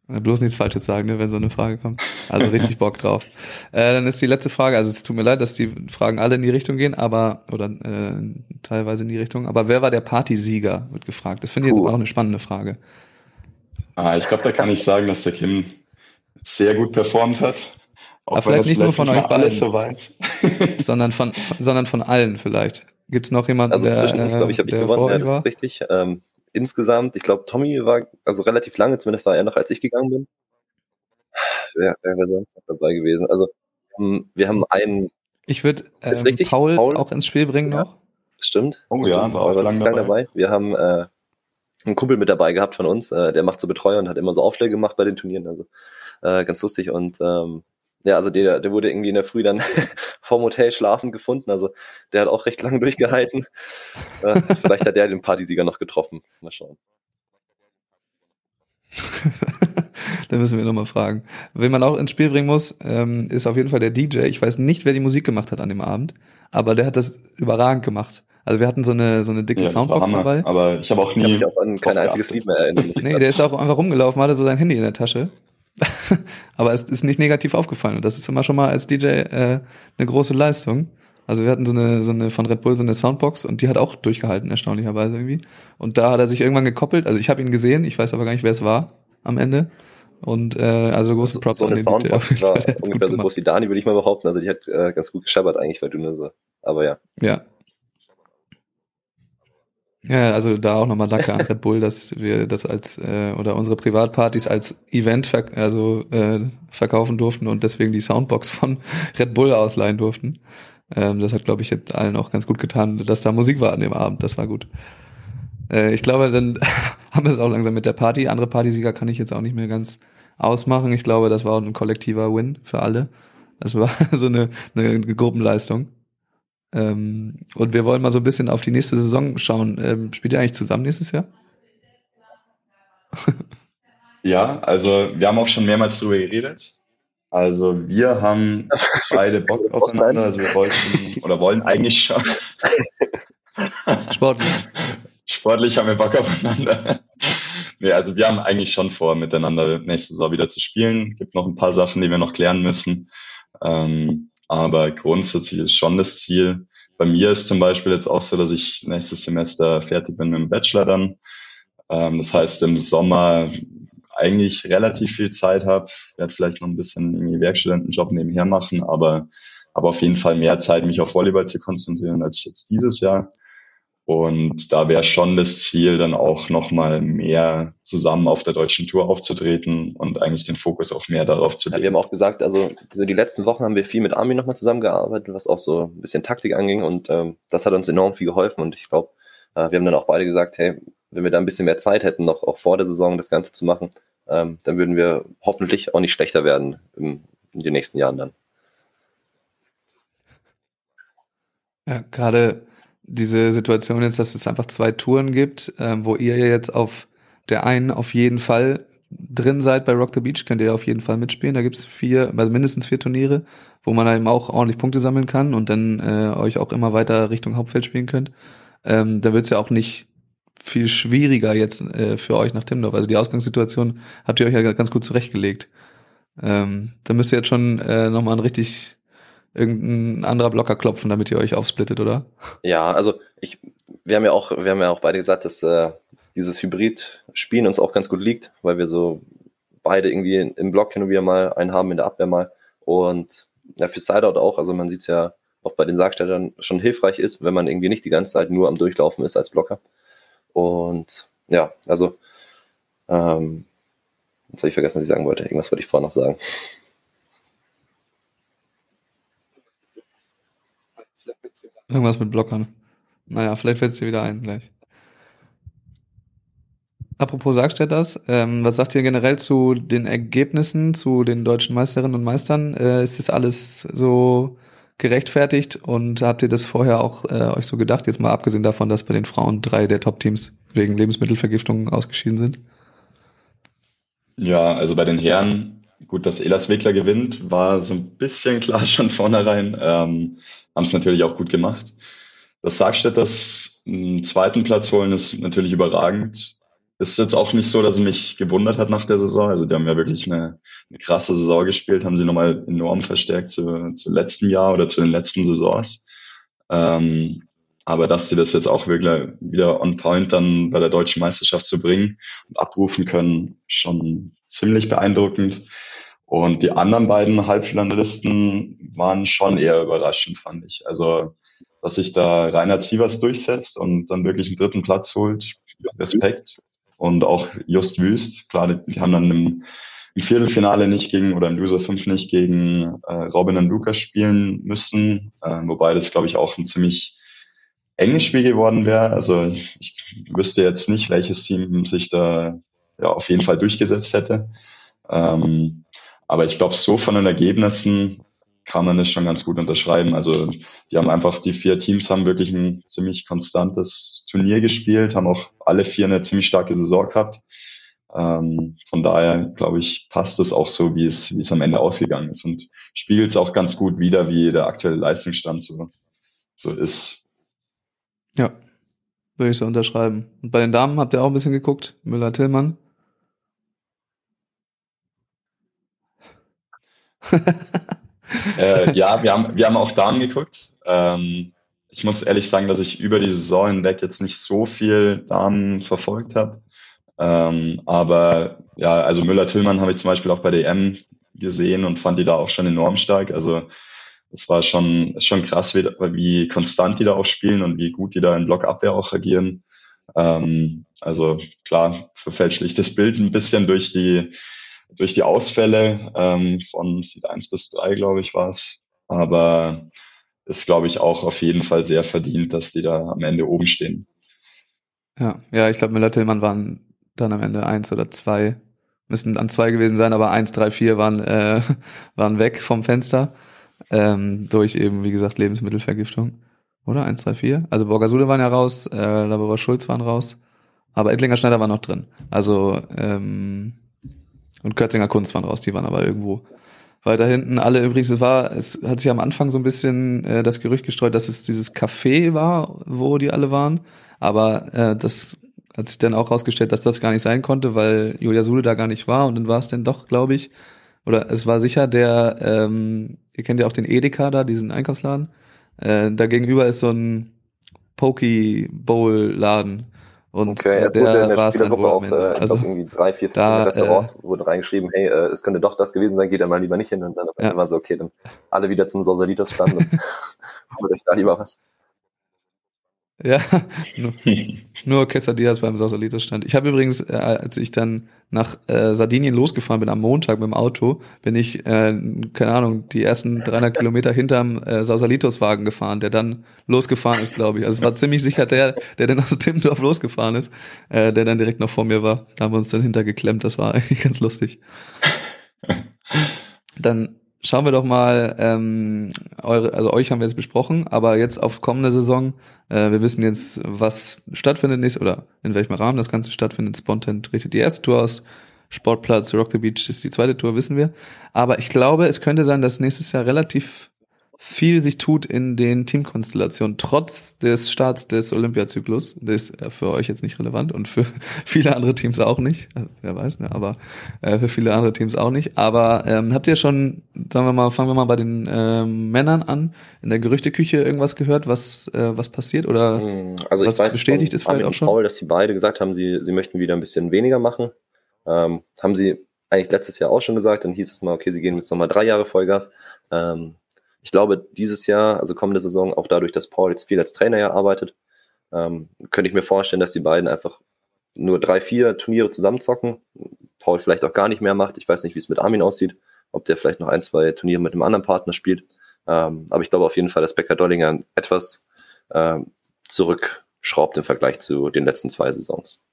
Bloß nichts Falsches sagen, ne, wenn so eine Frage kommt. Also richtig Bock drauf. Äh, dann ist die letzte Frage, also es tut mir leid, dass die Fragen alle in die Richtung gehen, aber, oder äh, teilweise in die Richtung, aber wer war der Partysieger, wird gefragt. Das finde ich jetzt auch eine spannende Frage. Ah, ich glaube, da kann ich sagen, dass der Kim sehr gut performt hat. Auch aber vielleicht nicht nur von euch beiden, so weiß. *laughs* sondern von, von, sondern von allen vielleicht. Gibt es noch jemanden, also der, Also glaube ich, habe ich gewonnen, ja, das ist richtig. Ähm, insgesamt, ich glaube, Tommy war also relativ lange, zumindest war er noch, als ich gegangen bin. Wer, wer wäre sonst noch dabei gewesen? Also wir haben einen. Ich würde ähm, Paul, Paul, auch ins Spiel bringen ja, noch. Stimmt. Oh ja, war auch lang dabei. dabei. Wir haben äh, einen Kumpel mit dabei gehabt von uns, äh, der macht so Betreuer und hat immer so Aufschläge gemacht bei den Turnieren, also äh, ganz lustig und ähm, ja, also der, der wurde irgendwie in der Früh dann *laughs* vorm Hotel schlafen gefunden. Also der hat auch recht lange durchgehalten. Äh, vielleicht hat der den Partysieger noch getroffen. Mal schauen. *laughs* da müssen wir nochmal fragen. Wen man auch ins Spiel bringen muss, ähm, ist auf jeden Fall der DJ. Ich weiß nicht, wer die Musik gemacht hat an dem Abend, aber der hat das überragend gemacht. Also wir hatten so eine so eine dicke ja, Soundbox dabei. Aber ich habe auch nie. Ich habe mich auch an kein einziges Lied mehr erinnert. nee, der ist auch einfach rumgelaufen, hatte so sein Handy in der Tasche *laughs* aber es ist nicht negativ aufgefallen und das ist immer schon mal als DJ äh, eine große Leistung. Also wir hatten so eine, so eine von Red Bull so eine Soundbox und die hat auch durchgehalten, erstaunlicherweise irgendwie. Und da hat er sich irgendwann gekoppelt. Also ich habe ihn gesehen, ich weiß aber gar nicht, wer es war am Ende. Und äh, also große Props so, so eine Soundbox war ungefähr so groß wie Dani, würde ich mal behaupten. Also die hat äh, ganz gut gescheppert eigentlich, weil du nur so. Aber ja. Ja, ja, also da auch nochmal danke an Red Bull, *laughs* dass wir das als äh, oder unsere Privatpartys als Event verk also äh, verkaufen durften und deswegen die Soundbox von *laughs* Red Bull ausleihen durften. Ähm, das hat, glaube ich, jetzt allen auch ganz gut getan, dass da Musik war an dem Abend. Das war gut. Äh, ich glaube, dann *laughs* haben wir es auch langsam mit der Party. Andere Partysieger kann ich jetzt auch nicht mehr ganz ausmachen. Ich glaube, das war auch ein kollektiver Win für alle. Das war so eine, eine Gruppenleistung. Ähm, und wir wollen mal so ein bisschen auf die nächste Saison schauen. Ähm, spielt ihr eigentlich zusammen nächstes Jahr? *laughs* ja, also wir haben auch schon mehrmals darüber geredet. Also wir haben *laughs* beide Bock aufeinander. Also wir wollten oder wollen eigentlich schon. *laughs* Sportlich. Sportlich haben wir Bock aufeinander. nee, also wir haben eigentlich schon vor, miteinander nächste Saison wieder zu spielen. Gibt noch ein paar Sachen, die wir noch klären müssen. Ähm, aber grundsätzlich ist schon das Ziel. Bei mir ist zum Beispiel jetzt auch so, dass ich nächstes Semester fertig bin mit dem Bachelor dann. Ähm, das heißt, im Sommer eigentlich relativ viel Zeit habe, werde vielleicht noch ein bisschen irgendwie Werkstudentenjob nebenher machen, aber aber auf jeden Fall mehr Zeit, mich auf Volleyball zu konzentrieren als jetzt dieses Jahr. Und da wäre schon das Ziel, dann auch nochmal mehr zusammen auf der deutschen Tour aufzutreten und eigentlich den Fokus auch mehr darauf zu legen. Ja, wir haben auch gesagt, also so die letzten Wochen haben wir viel mit Armin nochmal zusammengearbeitet, was auch so ein bisschen Taktik anging und ähm, das hat uns enorm viel geholfen und ich glaube, äh, wir haben dann auch beide gesagt, hey, wenn wir da ein bisschen mehr Zeit hätten, noch auch vor der Saison das Ganze zu machen, ähm, dann würden wir hoffentlich auch nicht schlechter werden im, in den nächsten Jahren dann. Ja, gerade diese Situation jetzt, dass es einfach zwei Touren gibt, äh, wo ihr jetzt auf der einen auf jeden Fall drin seid bei Rock the Beach, könnt ihr auf jeden Fall mitspielen. Da gibt's vier, also mindestens vier Turniere, wo man eben auch ordentlich Punkte sammeln kann und dann äh, euch auch immer weiter Richtung Hauptfeld spielen könnt. Ähm, da wird's ja auch nicht viel schwieriger jetzt äh, für euch nach Timdorf. Also die Ausgangssituation habt ihr euch ja ganz gut zurechtgelegt. Ähm, da müsst ihr jetzt schon äh, nochmal ein richtig irgendein anderer Blocker klopfen, damit ihr euch aufsplittet, oder? Ja, also ich, wir haben ja auch, wir haben ja auch beide gesagt, dass äh, dieses Hybrid-Spielen uns auch ganz gut liegt, weil wir so beide irgendwie im Block hin und wieder mal einen haben, in der Abwehr mal. Und ja, für Sideout auch, also man sieht es ja auch bei den Sargstellern schon hilfreich ist, wenn man irgendwie nicht die ganze Zeit nur am Durchlaufen ist als Blocker. Und ja, also ähm, jetzt habe ich vergessen, was ich sagen wollte. Irgendwas wollte ich vorher noch sagen. Irgendwas mit Blockern. Naja, vielleicht fällt es dir wieder ein gleich. Apropos Sargstädters, ähm, was sagt ihr generell zu den Ergebnissen, zu den deutschen Meisterinnen und Meistern? Äh, ist das alles so gerechtfertigt und habt ihr das vorher auch äh, euch so gedacht, jetzt mal abgesehen davon, dass bei den Frauen drei der Top-Teams wegen Lebensmittelvergiftung ausgeschieden sind? Ja, also bei den Herren, gut, dass Elas Wickler gewinnt, war so ein bisschen klar *laughs* schon vornherein. Ähm, haben es natürlich auch gut gemacht. Das Sargstädters einen zweiten Platz holen ist natürlich überragend. Ist jetzt auch nicht so, dass es mich gewundert hat nach der Saison. Also die haben ja wirklich eine, eine krasse Saison gespielt, haben sie nochmal enorm verstärkt zu, zu letzten Jahr oder zu den letzten Saisons. Ähm, aber dass sie das jetzt auch wirklich wieder on point dann bei der deutschen Meisterschaft zu bringen und abrufen können, schon ziemlich beeindruckend. Und die anderen beiden Halbfinalisten waren schon eher überraschend, fand ich. Also, dass sich da Rainer Zievers durchsetzt und dann wirklich einen dritten Platz holt, Respekt. Und auch Just Wüst, klar, die haben dann im, im Viertelfinale nicht gegen, oder im Loser 5 nicht gegen äh, Robin und Lukas spielen müssen, äh, wobei das, glaube ich, auch ein ziemlich enges Spiel geworden wäre. Also ich wüsste jetzt nicht, welches Team sich da ja, auf jeden Fall durchgesetzt hätte. Ähm, aber ich glaube, so von den Ergebnissen kann man es schon ganz gut unterschreiben. Also die haben einfach, die vier Teams haben wirklich ein ziemlich konstantes Turnier gespielt, haben auch alle vier eine ziemlich starke Saison gehabt. Ähm, von daher, glaube ich, passt es auch so, wie es, wie es am Ende ausgegangen ist und spiegelt es auch ganz gut wieder, wie der aktuelle Leistungsstand so, so ist. Ja, würde ich so unterschreiben. Und bei den Damen habt ihr auch ein bisschen geguckt, Müller-Tillmann. Äh, ja, wir haben, wir haben auch Damen geguckt. Ähm, ich muss ehrlich sagen, dass ich über die Saison hinweg jetzt nicht so viel Damen verfolgt habe. Ähm, aber ja, also Müller-Tillmann habe ich zum Beispiel auch bei EM gesehen und fand die da auch schon enorm stark. Also es war schon, schon krass, wie, wie konstant die da auch spielen und wie gut die da in Blockabwehr auch agieren. Ähm, also klar, verfälscht das Bild ein bisschen durch die, durch die Ausfälle ähm, von Seed 1 bis 3, glaube ich, war es. Aber ist, glaube ich, auch auf jeden Fall sehr verdient, dass die da am Ende oben stehen. Ja, ja, ich glaube, Müller-Tillmann waren dann am Ende eins oder zwei, müssen dann zwei gewesen sein, aber eins, drei, vier waren, äh, *laughs* waren weg vom Fenster ähm, durch eben, wie gesagt, Lebensmittelvergiftung. Oder? Eins, drei, vier? Also Borgasude waren ja raus, äh, Labora Schulz waren raus, aber Ettlinger Schneider war noch drin. Also ähm, und Kürzinger Kunst waren raus, die waren aber irgendwo weiter hinten. Alle übrigens, es war, es hat sich am Anfang so ein bisschen äh, das Gerücht gestreut, dass es dieses Café war, wo die alle waren. Aber äh, das hat sich dann auch rausgestellt, dass das gar nicht sein konnte, weil Julia Sude da gar nicht war und dann war es dann doch, glaube ich, oder es war sicher der, ähm, ihr kennt ja auch den Edeka da, diesen Einkaufsladen. Äh, da gegenüber ist so ein Poke Bowl Laden. Und okay, es wurde in der Spielergruppe auch, äh, also, glaube, irgendwie drei, vier, da, Restaurants äh, wurden reingeschrieben, hey, äh, es könnte doch das gewesen sein, geht da mal lieber nicht hin. Und dann ja. war so, okay, dann alle wieder zum Sausalitas standen und *laughs* holt euch da lieber was. Ja, *laughs* nur, nur Quesadillas beim Sausalitos stand. Ich habe übrigens, äh, als ich dann nach äh, Sardinien losgefahren bin am Montag mit dem Auto, bin ich, äh, keine Ahnung, die ersten 300 Kilometer hinterm äh, Sausalitos-Wagen gefahren, der dann losgefahren ist, glaube ich. Also es war ziemlich sicher der, der dann aus Timmendorf losgefahren ist, äh, der dann direkt noch vor mir war. Da haben wir uns dann hintergeklemmt, das war *laughs* eigentlich ganz lustig. Dann schauen wir doch mal, ähm, eure, also euch haben wir jetzt besprochen, aber jetzt auf kommende Saison, äh, wir wissen jetzt, was stattfindet nächstes oder in welchem Rahmen das Ganze stattfindet. Spontan richtet die erste Tour aus, Sportplatz Rock the Beach ist die zweite Tour, wissen wir. Aber ich glaube, es könnte sein, dass nächstes Jahr relativ viel sich tut in den Teamkonstellationen, trotz des Starts des Olympiazyklus. Das ist für euch jetzt nicht relevant und für *laughs* viele andere Teams auch nicht. Also, wer weiß, ne? aber äh, für viele andere Teams auch nicht. Aber ähm, habt ihr schon, sagen wir mal, fangen wir mal bei den ähm, Männern an, in der Gerüchteküche irgendwas gehört, was, äh, was passiert oder hm, also was ich weiß bestätigt ist vielleicht auch schon? Paul, dass sie beide gesagt haben, sie, sie möchten wieder ein bisschen weniger machen. Ähm, haben sie eigentlich letztes Jahr auch schon gesagt, dann hieß es mal, okay, sie gehen jetzt nochmal drei Jahre Vollgas. Ähm, ich glaube, dieses Jahr, also kommende Saison, auch dadurch, dass Paul jetzt viel als Trainer ja arbeitet, ähm, könnte ich mir vorstellen, dass die beiden einfach nur drei, vier Turniere zusammenzocken. Paul vielleicht auch gar nicht mehr macht. Ich weiß nicht, wie es mit Armin aussieht, ob der vielleicht noch ein, zwei Turniere mit einem anderen Partner spielt. Ähm, aber ich glaube auf jeden Fall, dass Becker Dollinger etwas ähm, zurückschraubt im Vergleich zu den letzten zwei Saisons.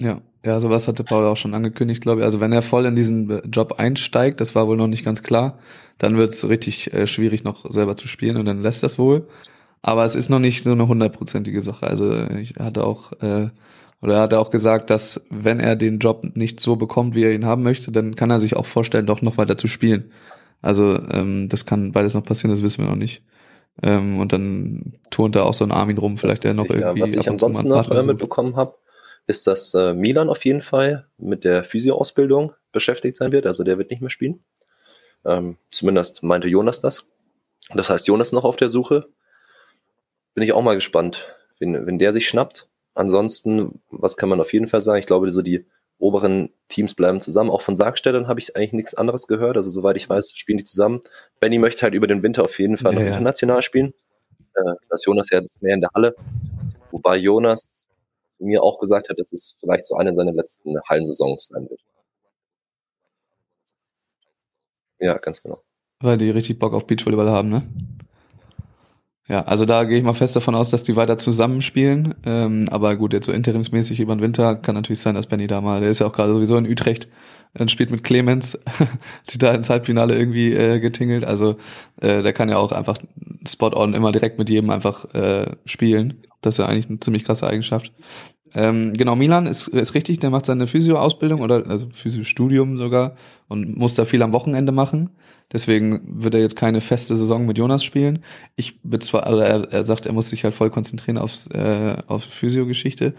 Ja, ja, sowas hatte Paul auch schon angekündigt, glaube ich. Also wenn er voll in diesen Job einsteigt, das war wohl noch nicht ganz klar, dann wird es richtig äh, schwierig, noch selber zu spielen und dann lässt das wohl. Aber es ist noch nicht so eine hundertprozentige Sache. Also ich hatte auch, äh, oder er hatte auch gesagt, dass wenn er den Job nicht so bekommt, wie er ihn haben möchte, dann kann er sich auch vorstellen, doch noch weiter zu spielen. Also ähm, das kann beides noch passieren, das wissen wir noch nicht. Ähm, und dann turnt da auch so ein Armin rum, vielleicht der noch irgendwie. Ja, was ich ansonsten noch äh, mitbekommen habe, ist, dass äh, Milan auf jeden Fall mit der Physioausbildung beschäftigt sein wird. Also der wird nicht mehr spielen. Ähm, zumindest meinte Jonas das. Das heißt, Jonas ist noch auf der Suche. Bin ich auch mal gespannt, wenn, wenn der sich schnappt. Ansonsten, was kann man auf jeden Fall sagen? Ich glaube, so die oberen Teams bleiben zusammen. Auch von Sargstädtern habe ich eigentlich nichts anderes gehört. Also soweit ich weiß, spielen die zusammen. Benny möchte halt über den Winter auf jeden Fall ja, noch ja. international spielen. Äh, das Jonas ja mehr in der Halle. Wobei Jonas mir auch gesagt hat, dass es vielleicht so eine seiner letzten Hallensaisons sein wird. Ja, ganz genau. Weil die richtig Bock auf Beachvolleyball haben, ne? Ja, also da gehe ich mal fest davon aus, dass die weiter zusammenspielen. Ähm, aber gut, jetzt so interimsmäßig über den Winter kann natürlich sein, dass Benny da mal, der ist ja auch gerade sowieso in Utrecht, und spielt mit Clemens, *laughs* die da ins Halbfinale irgendwie äh, getingelt. Also äh, der kann ja auch einfach Spot on immer direkt mit jedem einfach äh, spielen. Das ist ja eigentlich eine ziemlich krasse Eigenschaft. Ähm, genau, Milan ist, ist richtig, der macht seine Physio-Ausbildung oder also Physio-Studium sogar und muss da viel am Wochenende machen. Deswegen wird er jetzt keine feste Saison mit Jonas spielen. Ich bezweifle, also er, er sagt, er muss sich halt voll konzentrieren aufs, äh, auf Physio-Geschichte.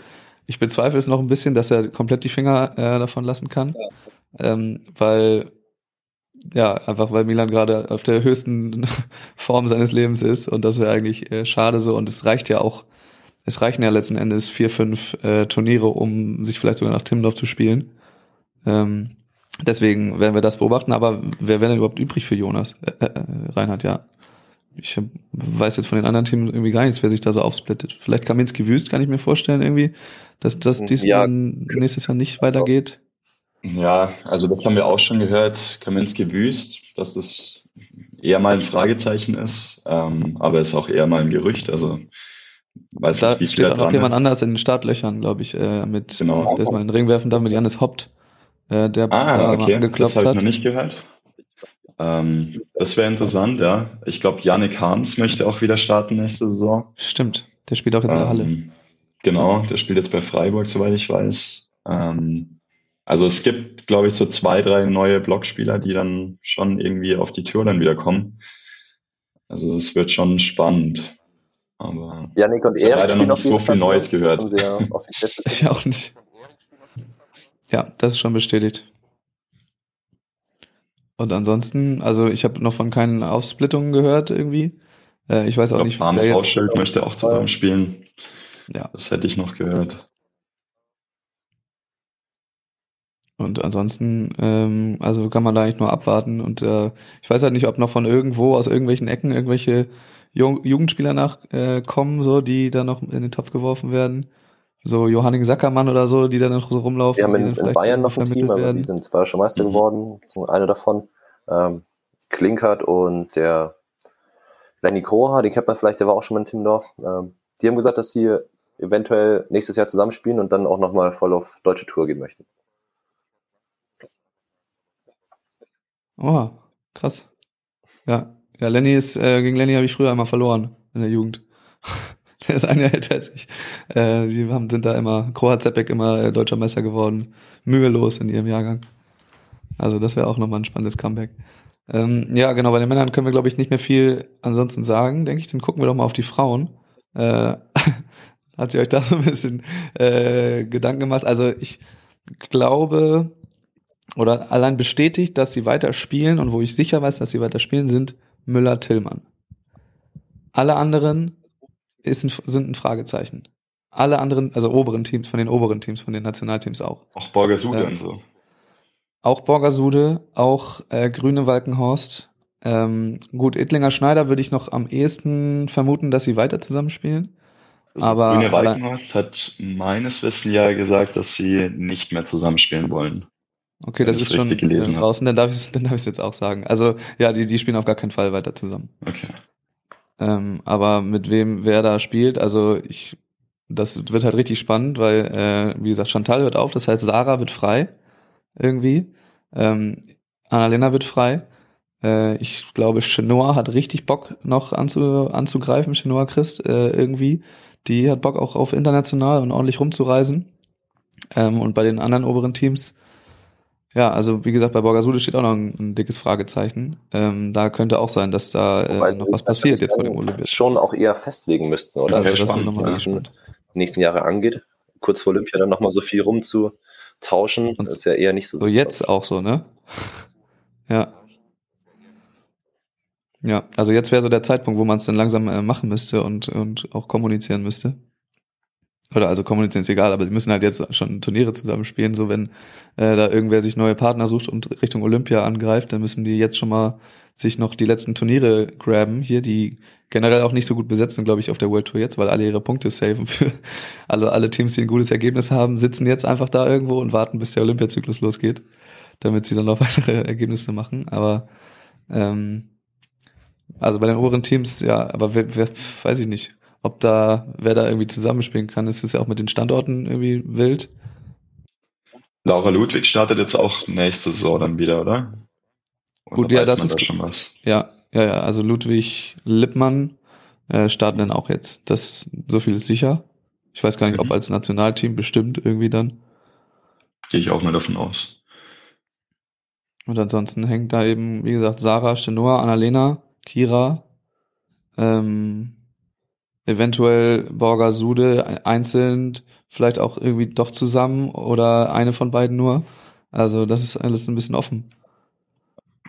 Ich bezweifle es noch ein bisschen, dass er komplett die Finger äh, davon lassen kann. Ähm, weil, ja, einfach weil Milan gerade auf der höchsten *laughs* Form seines Lebens ist und das wäre eigentlich äh, schade so und es reicht ja auch es reichen ja letzten Endes vier, fünf äh, Turniere, um sich vielleicht sogar nach Timmendorf zu spielen. Ähm, deswegen werden wir das beobachten. Aber wer wäre denn überhaupt übrig für Jonas? Äh, äh, Reinhard, ja. Ich hab, weiß jetzt von den anderen Teams irgendwie gar nichts, wer sich da so aufsplittet. Vielleicht Kaminski Wüst kann ich mir vorstellen irgendwie, dass das diesmal ja. nächstes Jahr nicht weitergeht. Ja, also das haben wir auch schon gehört. Kaminski Wüst, dass das eher mal ein Fragezeichen ist, ähm, aber ist auch eher mal ein Gerücht. Also Weiß da nicht, wie steht auch noch jemand ist. anders in den Startlöchern, glaube ich, äh, mit, genau. mal in den Ring werfen darf mit Janis Hoppt, äh, der ah, da okay. angeklopft das habe ich noch nicht gehört. Ähm, das wäre interessant, ja. Ich glaube, Yannick Harms möchte auch wieder starten nächste Saison. Stimmt, der spielt auch in der Halle. Ähm, genau, der spielt jetzt bei Freiburg, soweit ich weiß. Ähm, also es gibt, glaube ich, so zwei, drei neue Blockspieler, die dann schon irgendwie auf die Tür dann wieder kommen. Also es wird schon spannend. Aber Janik und er leider noch nicht so viel Neues gehört. Ja *laughs* ich auch nicht. Ja, das ist schon bestätigt. Und ansonsten, also ich habe noch von keinen Aufsplittungen gehört irgendwie. Äh, ich weiß auch ich glaub, nicht, wer jetzt... möchte auch zusammen spielen. Ja. Das hätte ich noch gehört. Und ansonsten, ähm, also kann man da eigentlich nur abwarten. Und äh, ich weiß halt nicht, ob noch von irgendwo aus irgendwelchen Ecken irgendwelche Jugendspieler nachkommen, äh, so, die da noch in den Topf geworfen werden. So Johanning Sackermann oder so, die da noch so rumlaufen. Wir haben in, in Bayern noch ein Team, aber die sind schon Meister mhm. geworden, einer davon. Ähm, Klinkert und der Lenny Kroha, den kennt man vielleicht, der war auch schon mal in Timmendorf. Ähm, die haben gesagt, dass sie eventuell nächstes Jahr zusammenspielen und dann auch nochmal voll auf deutsche Tour gehen möchten. Oh, krass. Ja, ja, Lenny ist, äh, gegen Lenny habe ich früher einmal verloren in der Jugend. *laughs* der ist ein Jahr älter als ich. Äh, die haben, sind da immer, Kroat Zepek immer äh, deutscher Meister geworden. Mühelos in ihrem Jahrgang. Also das wäre auch nochmal ein spannendes Comeback. Ähm, ja, genau, bei den Männern können wir, glaube ich, nicht mehr viel ansonsten sagen, denke ich. Dann gucken wir doch mal auf die Frauen. Äh, *laughs* hat ihr euch da so ein bisschen äh, Gedanken gemacht? Also ich glaube, oder allein bestätigt, dass sie weiter spielen und wo ich sicher weiß, dass sie weiter spielen, sind Müller-Tillmann. Alle anderen ist ein, sind ein Fragezeichen. Alle anderen, also oberen Teams, von den oberen Teams, von den Nationalteams auch. Auch Borgersude ähm, und so. Auch Borgersude, auch äh, Grüne Walkenhorst. Ähm, gut, Ittlinger Schneider würde ich noch am ehesten vermuten, dass sie weiter zusammenspielen. Also aber Grüne Walkenhorst hat meines Wissens ja gesagt, dass sie nicht mehr zusammenspielen wollen. Okay, das ist schon draußen, dann darf ich es jetzt auch sagen. Also ja, die, die spielen auf gar keinen Fall weiter zusammen. Okay. Ähm, aber mit wem wer da spielt, also ich, das wird halt richtig spannend, weil, äh, wie gesagt, Chantal hört auf, das heißt, Sarah wird frei irgendwie. Ähm, Annalena wird frei. Äh, ich glaube, Chenoa hat richtig Bock noch anzu, anzugreifen, Chenoa Christ, äh, irgendwie. Die hat Bock auch auf international und ordentlich rumzureisen. Ähm, und bei den anderen oberen Teams ja, also wie gesagt, bei Borgasude steht auch noch ein, ein dickes Fragezeichen. Ähm, da könnte auch sein, dass da äh, noch was passiert jetzt bei dem Olympia. Schon auch eher festlegen müssten, oder? Ja, also, was die nächsten, nächsten Jahre angeht. Kurz vor Olympia dann nochmal so viel rumzutauschen, Und ist ja eher nicht so. So jetzt auch so, ne? ja. Ja, also jetzt wäre so der Zeitpunkt, wo man es dann langsam äh, machen müsste und, und auch kommunizieren müsste. Oder also kommunizieren ist egal, aber sie müssen halt jetzt schon Turniere zusammenspielen. So wenn äh, da irgendwer sich neue Partner sucht und Richtung Olympia angreift, dann müssen die jetzt schon mal sich noch die letzten Turniere graben hier, die generell auch nicht so gut besetzt sind, glaube ich, auf der World Tour jetzt, weil alle ihre Punkte saven für *laughs* alle, alle Teams, die ein gutes Ergebnis haben, sitzen jetzt einfach da irgendwo und warten, bis der Olympiazyklus losgeht, damit sie dann noch *laughs* weitere Ergebnisse machen. Aber ähm, Also bei den oberen Teams, ja, aber wer, wer weiß ich nicht, ob da, wer da irgendwie zusammenspielen kann. Es ist ja auch mit den Standorten irgendwie wild. Laura Ludwig startet jetzt auch nächste Saison dann wieder, oder? oder Gut, ja, das ist da schon was. Ja, ja, ja. Also Ludwig Lippmann äh, starten dann auch jetzt. Das so viel ist sicher. Ich weiß gar nicht, mhm. ob als Nationalteam bestimmt irgendwie dann. Gehe ich auch mal davon aus. Und ansonsten hängt da eben, wie gesagt, Sarah, Stenoa, Annalena, Kira, ähm, eventuell Borger Sude einzeln, vielleicht auch irgendwie doch zusammen oder eine von beiden nur. Also das ist alles ein bisschen offen.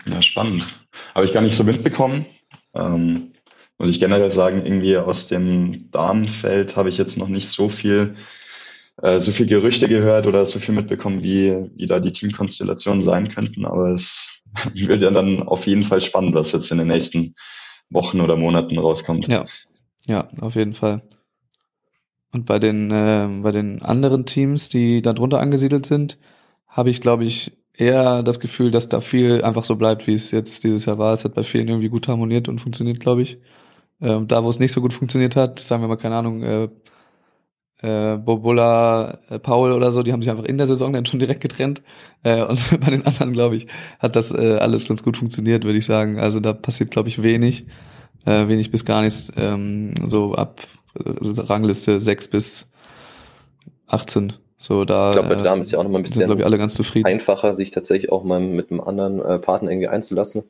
Ja, spannend. Habe ich gar nicht so mitbekommen. Ähm, muss ich generell sagen, irgendwie aus dem Damenfeld habe ich jetzt noch nicht so viel, äh, so viel Gerüchte gehört oder so viel mitbekommen, wie, wie da die Teamkonstellationen sein könnten. Aber es *laughs* wird ja dann auf jeden Fall spannend, was jetzt in den nächsten Wochen oder Monaten rauskommt. Ja, ja, auf jeden Fall. Und bei den, äh, bei den anderen Teams, die da drunter angesiedelt sind, habe ich, glaube ich, eher das Gefühl, dass da viel einfach so bleibt, wie es jetzt dieses Jahr war. Es hat bei vielen irgendwie gut harmoniert und funktioniert, glaube ich. Ähm, da, wo es nicht so gut funktioniert hat, sagen wir mal, keine Ahnung, äh, äh, Bobola, äh, Paul oder so, die haben sich einfach in der Saison dann schon direkt getrennt. Äh, und *laughs* bei den anderen, glaube ich, hat das äh, alles ganz gut funktioniert, würde ich sagen. Also da passiert, glaube ich, wenig, äh, wenig bis gar nichts, ähm, so ab äh, Rangliste 6 bis 18. So, da, ich glaube, bei den Damen ist ja auch noch mal ein bisschen sind, ich, alle ganz zufrieden. einfacher, sich tatsächlich auch mal mit einem anderen äh, Partner irgendwie einzulassen,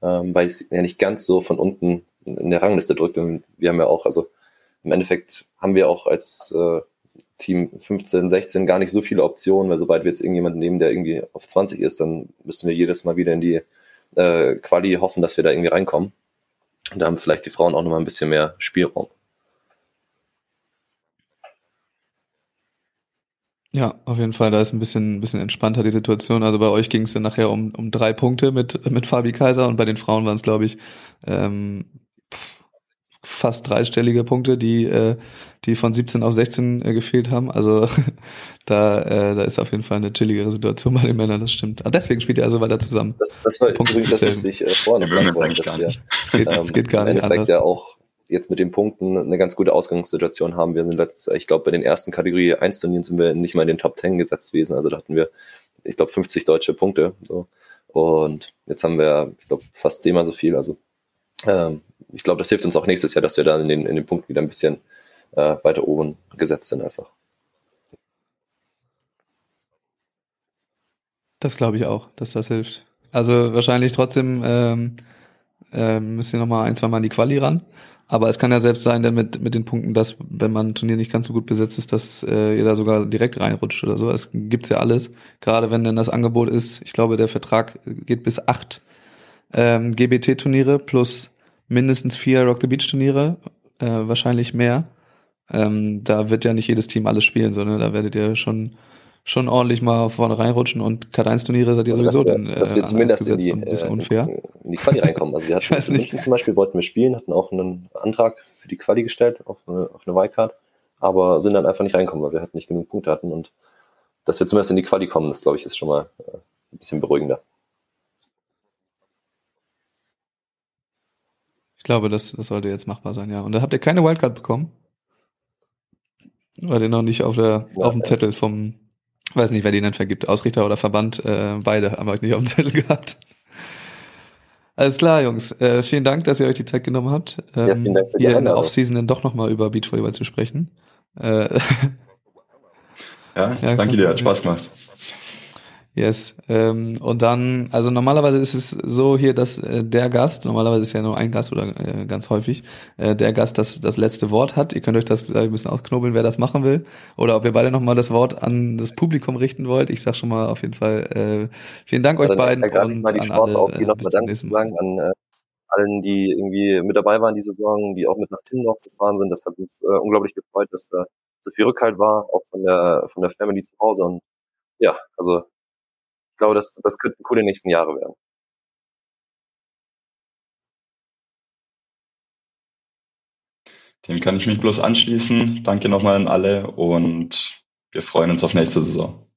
ähm, weil es ja nicht ganz so von unten in der Rangliste drückt. Wir haben ja auch, also im Endeffekt haben wir auch als äh, Team 15, 16 gar nicht so viele Optionen, weil sobald wir jetzt irgendjemanden nehmen, der irgendwie auf 20 ist, dann müssen wir jedes Mal wieder in die äh, Quali hoffen, dass wir da irgendwie reinkommen. Und da haben vielleicht die Frauen auch noch mal ein bisschen mehr Spielraum. Ja, auf jeden Fall, da ist ein bisschen, bisschen entspannter die Situation. Also bei euch ging es dann nachher um, um drei Punkte mit, mit Fabi Kaiser und bei den Frauen waren es, glaube ich, ähm, fast dreistellige Punkte, die, äh, die von 17 auf 16 äh, gefehlt haben. Also *laughs* da, äh, da ist auf jeden Fall eine chilligere Situation bei den Männern, das stimmt. Aber deswegen spielt ihr also weiter zusammen. Das, das war übrigens das, was ich äh, vorhin sagen wollte, dass wir, es geht, ähm, geht gar nicht anders. ja auch jetzt mit den Punkten eine ganz gute Ausgangssituation haben. Wir sind letztes, ich glaube, bei den ersten Kategorie 1 Turnieren sind wir nicht mal in den Top 10 gesetzt gewesen. Also da hatten wir, ich glaube, 50 deutsche Punkte. So. Und jetzt haben wir, ich glaube, fast zehnmal so viel. Also ähm, ich glaube, das hilft uns auch nächstes Jahr, dass wir da in den, in den Punkten wieder ein bisschen äh, weiter oben gesetzt sind einfach. Das glaube ich auch, dass das hilft. Also wahrscheinlich trotzdem ähm, äh, müsst ihr nochmal ein, zwei Mal an die Quali ran. Aber es kann ja selbst sein, denn mit, mit den Punkten, dass, wenn man ein Turnier nicht ganz so gut besetzt ist, dass äh, ihr da sogar direkt reinrutscht oder so. Es gibt's ja alles. Gerade wenn denn das Angebot ist, ich glaube, der Vertrag geht bis acht ähm, GBT-Turniere plus mindestens vier Rock the Beach Turniere, äh, wahrscheinlich mehr. Ähm, da wird ja nicht jedes Team alles spielen, sondern da werdet ihr schon schon ordentlich mal vorne reinrutschen und K1-Turniere seid ihr also sowieso dann äh, dass wir zumindest in die, ein bisschen äh, unfair. in die Quali reinkommen. Also wir *laughs* hatten in München zum Beispiel wollten wir spielen, hatten auch einen Antrag für die Quali gestellt auf eine, auf eine Wildcard, aber sind dann einfach nicht reinkommen, weil wir halt nicht genug Punkte hatten und dass wir zumindest in die Quali kommen, das glaube ich ist schon mal äh, ein bisschen beruhigender. Glaube, das, das sollte jetzt machbar sein, ja. Und da habt ihr keine Wildcard bekommen? War der noch nicht auf der ja, auf dem Zettel vom weiß nicht, wer die denn vergibt, Ausrichter oder Verband, äh, beide haben euch nicht auf dem Zettel *laughs* gehabt. Alles klar, Jungs. Äh, vielen Dank, dass ihr euch die Zeit genommen habt, ähm, ja, vielen Dank für die hier in der Offseason dann doch nochmal über Beachvolleyball zu sprechen. Äh, *laughs* ja, ja, danke dir, hat Spaß gemacht. Yes. Ähm, und dann, also normalerweise ist es so hier, dass äh, der Gast, normalerweise ist ja nur ein Gast oder äh, ganz häufig, äh, der Gast das, das letzte Wort hat. Ihr könnt euch das äh, ein bisschen ausknobeln, wer das machen will. Oder ob ihr beide nochmal das Wort an das Publikum richten wollt. Ich sag schon mal auf jeden Fall äh, vielen Dank euch beiden und mal die Chance alle, auf, hier äh, nochmal Danke zu sagen an äh, allen, die irgendwie mit dabei waren diese Saison, die auch mit nach Timmendorf gefahren sind. Das hat uns äh, unglaublich gefreut, dass da so viel Rückhalt war, auch von der von der Family zu Hause. Und ja, also ich glaube, das, das könnten coole nächsten Jahre werden. Dem kann ich mich bloß anschließen. Danke nochmal an alle und wir freuen uns auf nächste Saison.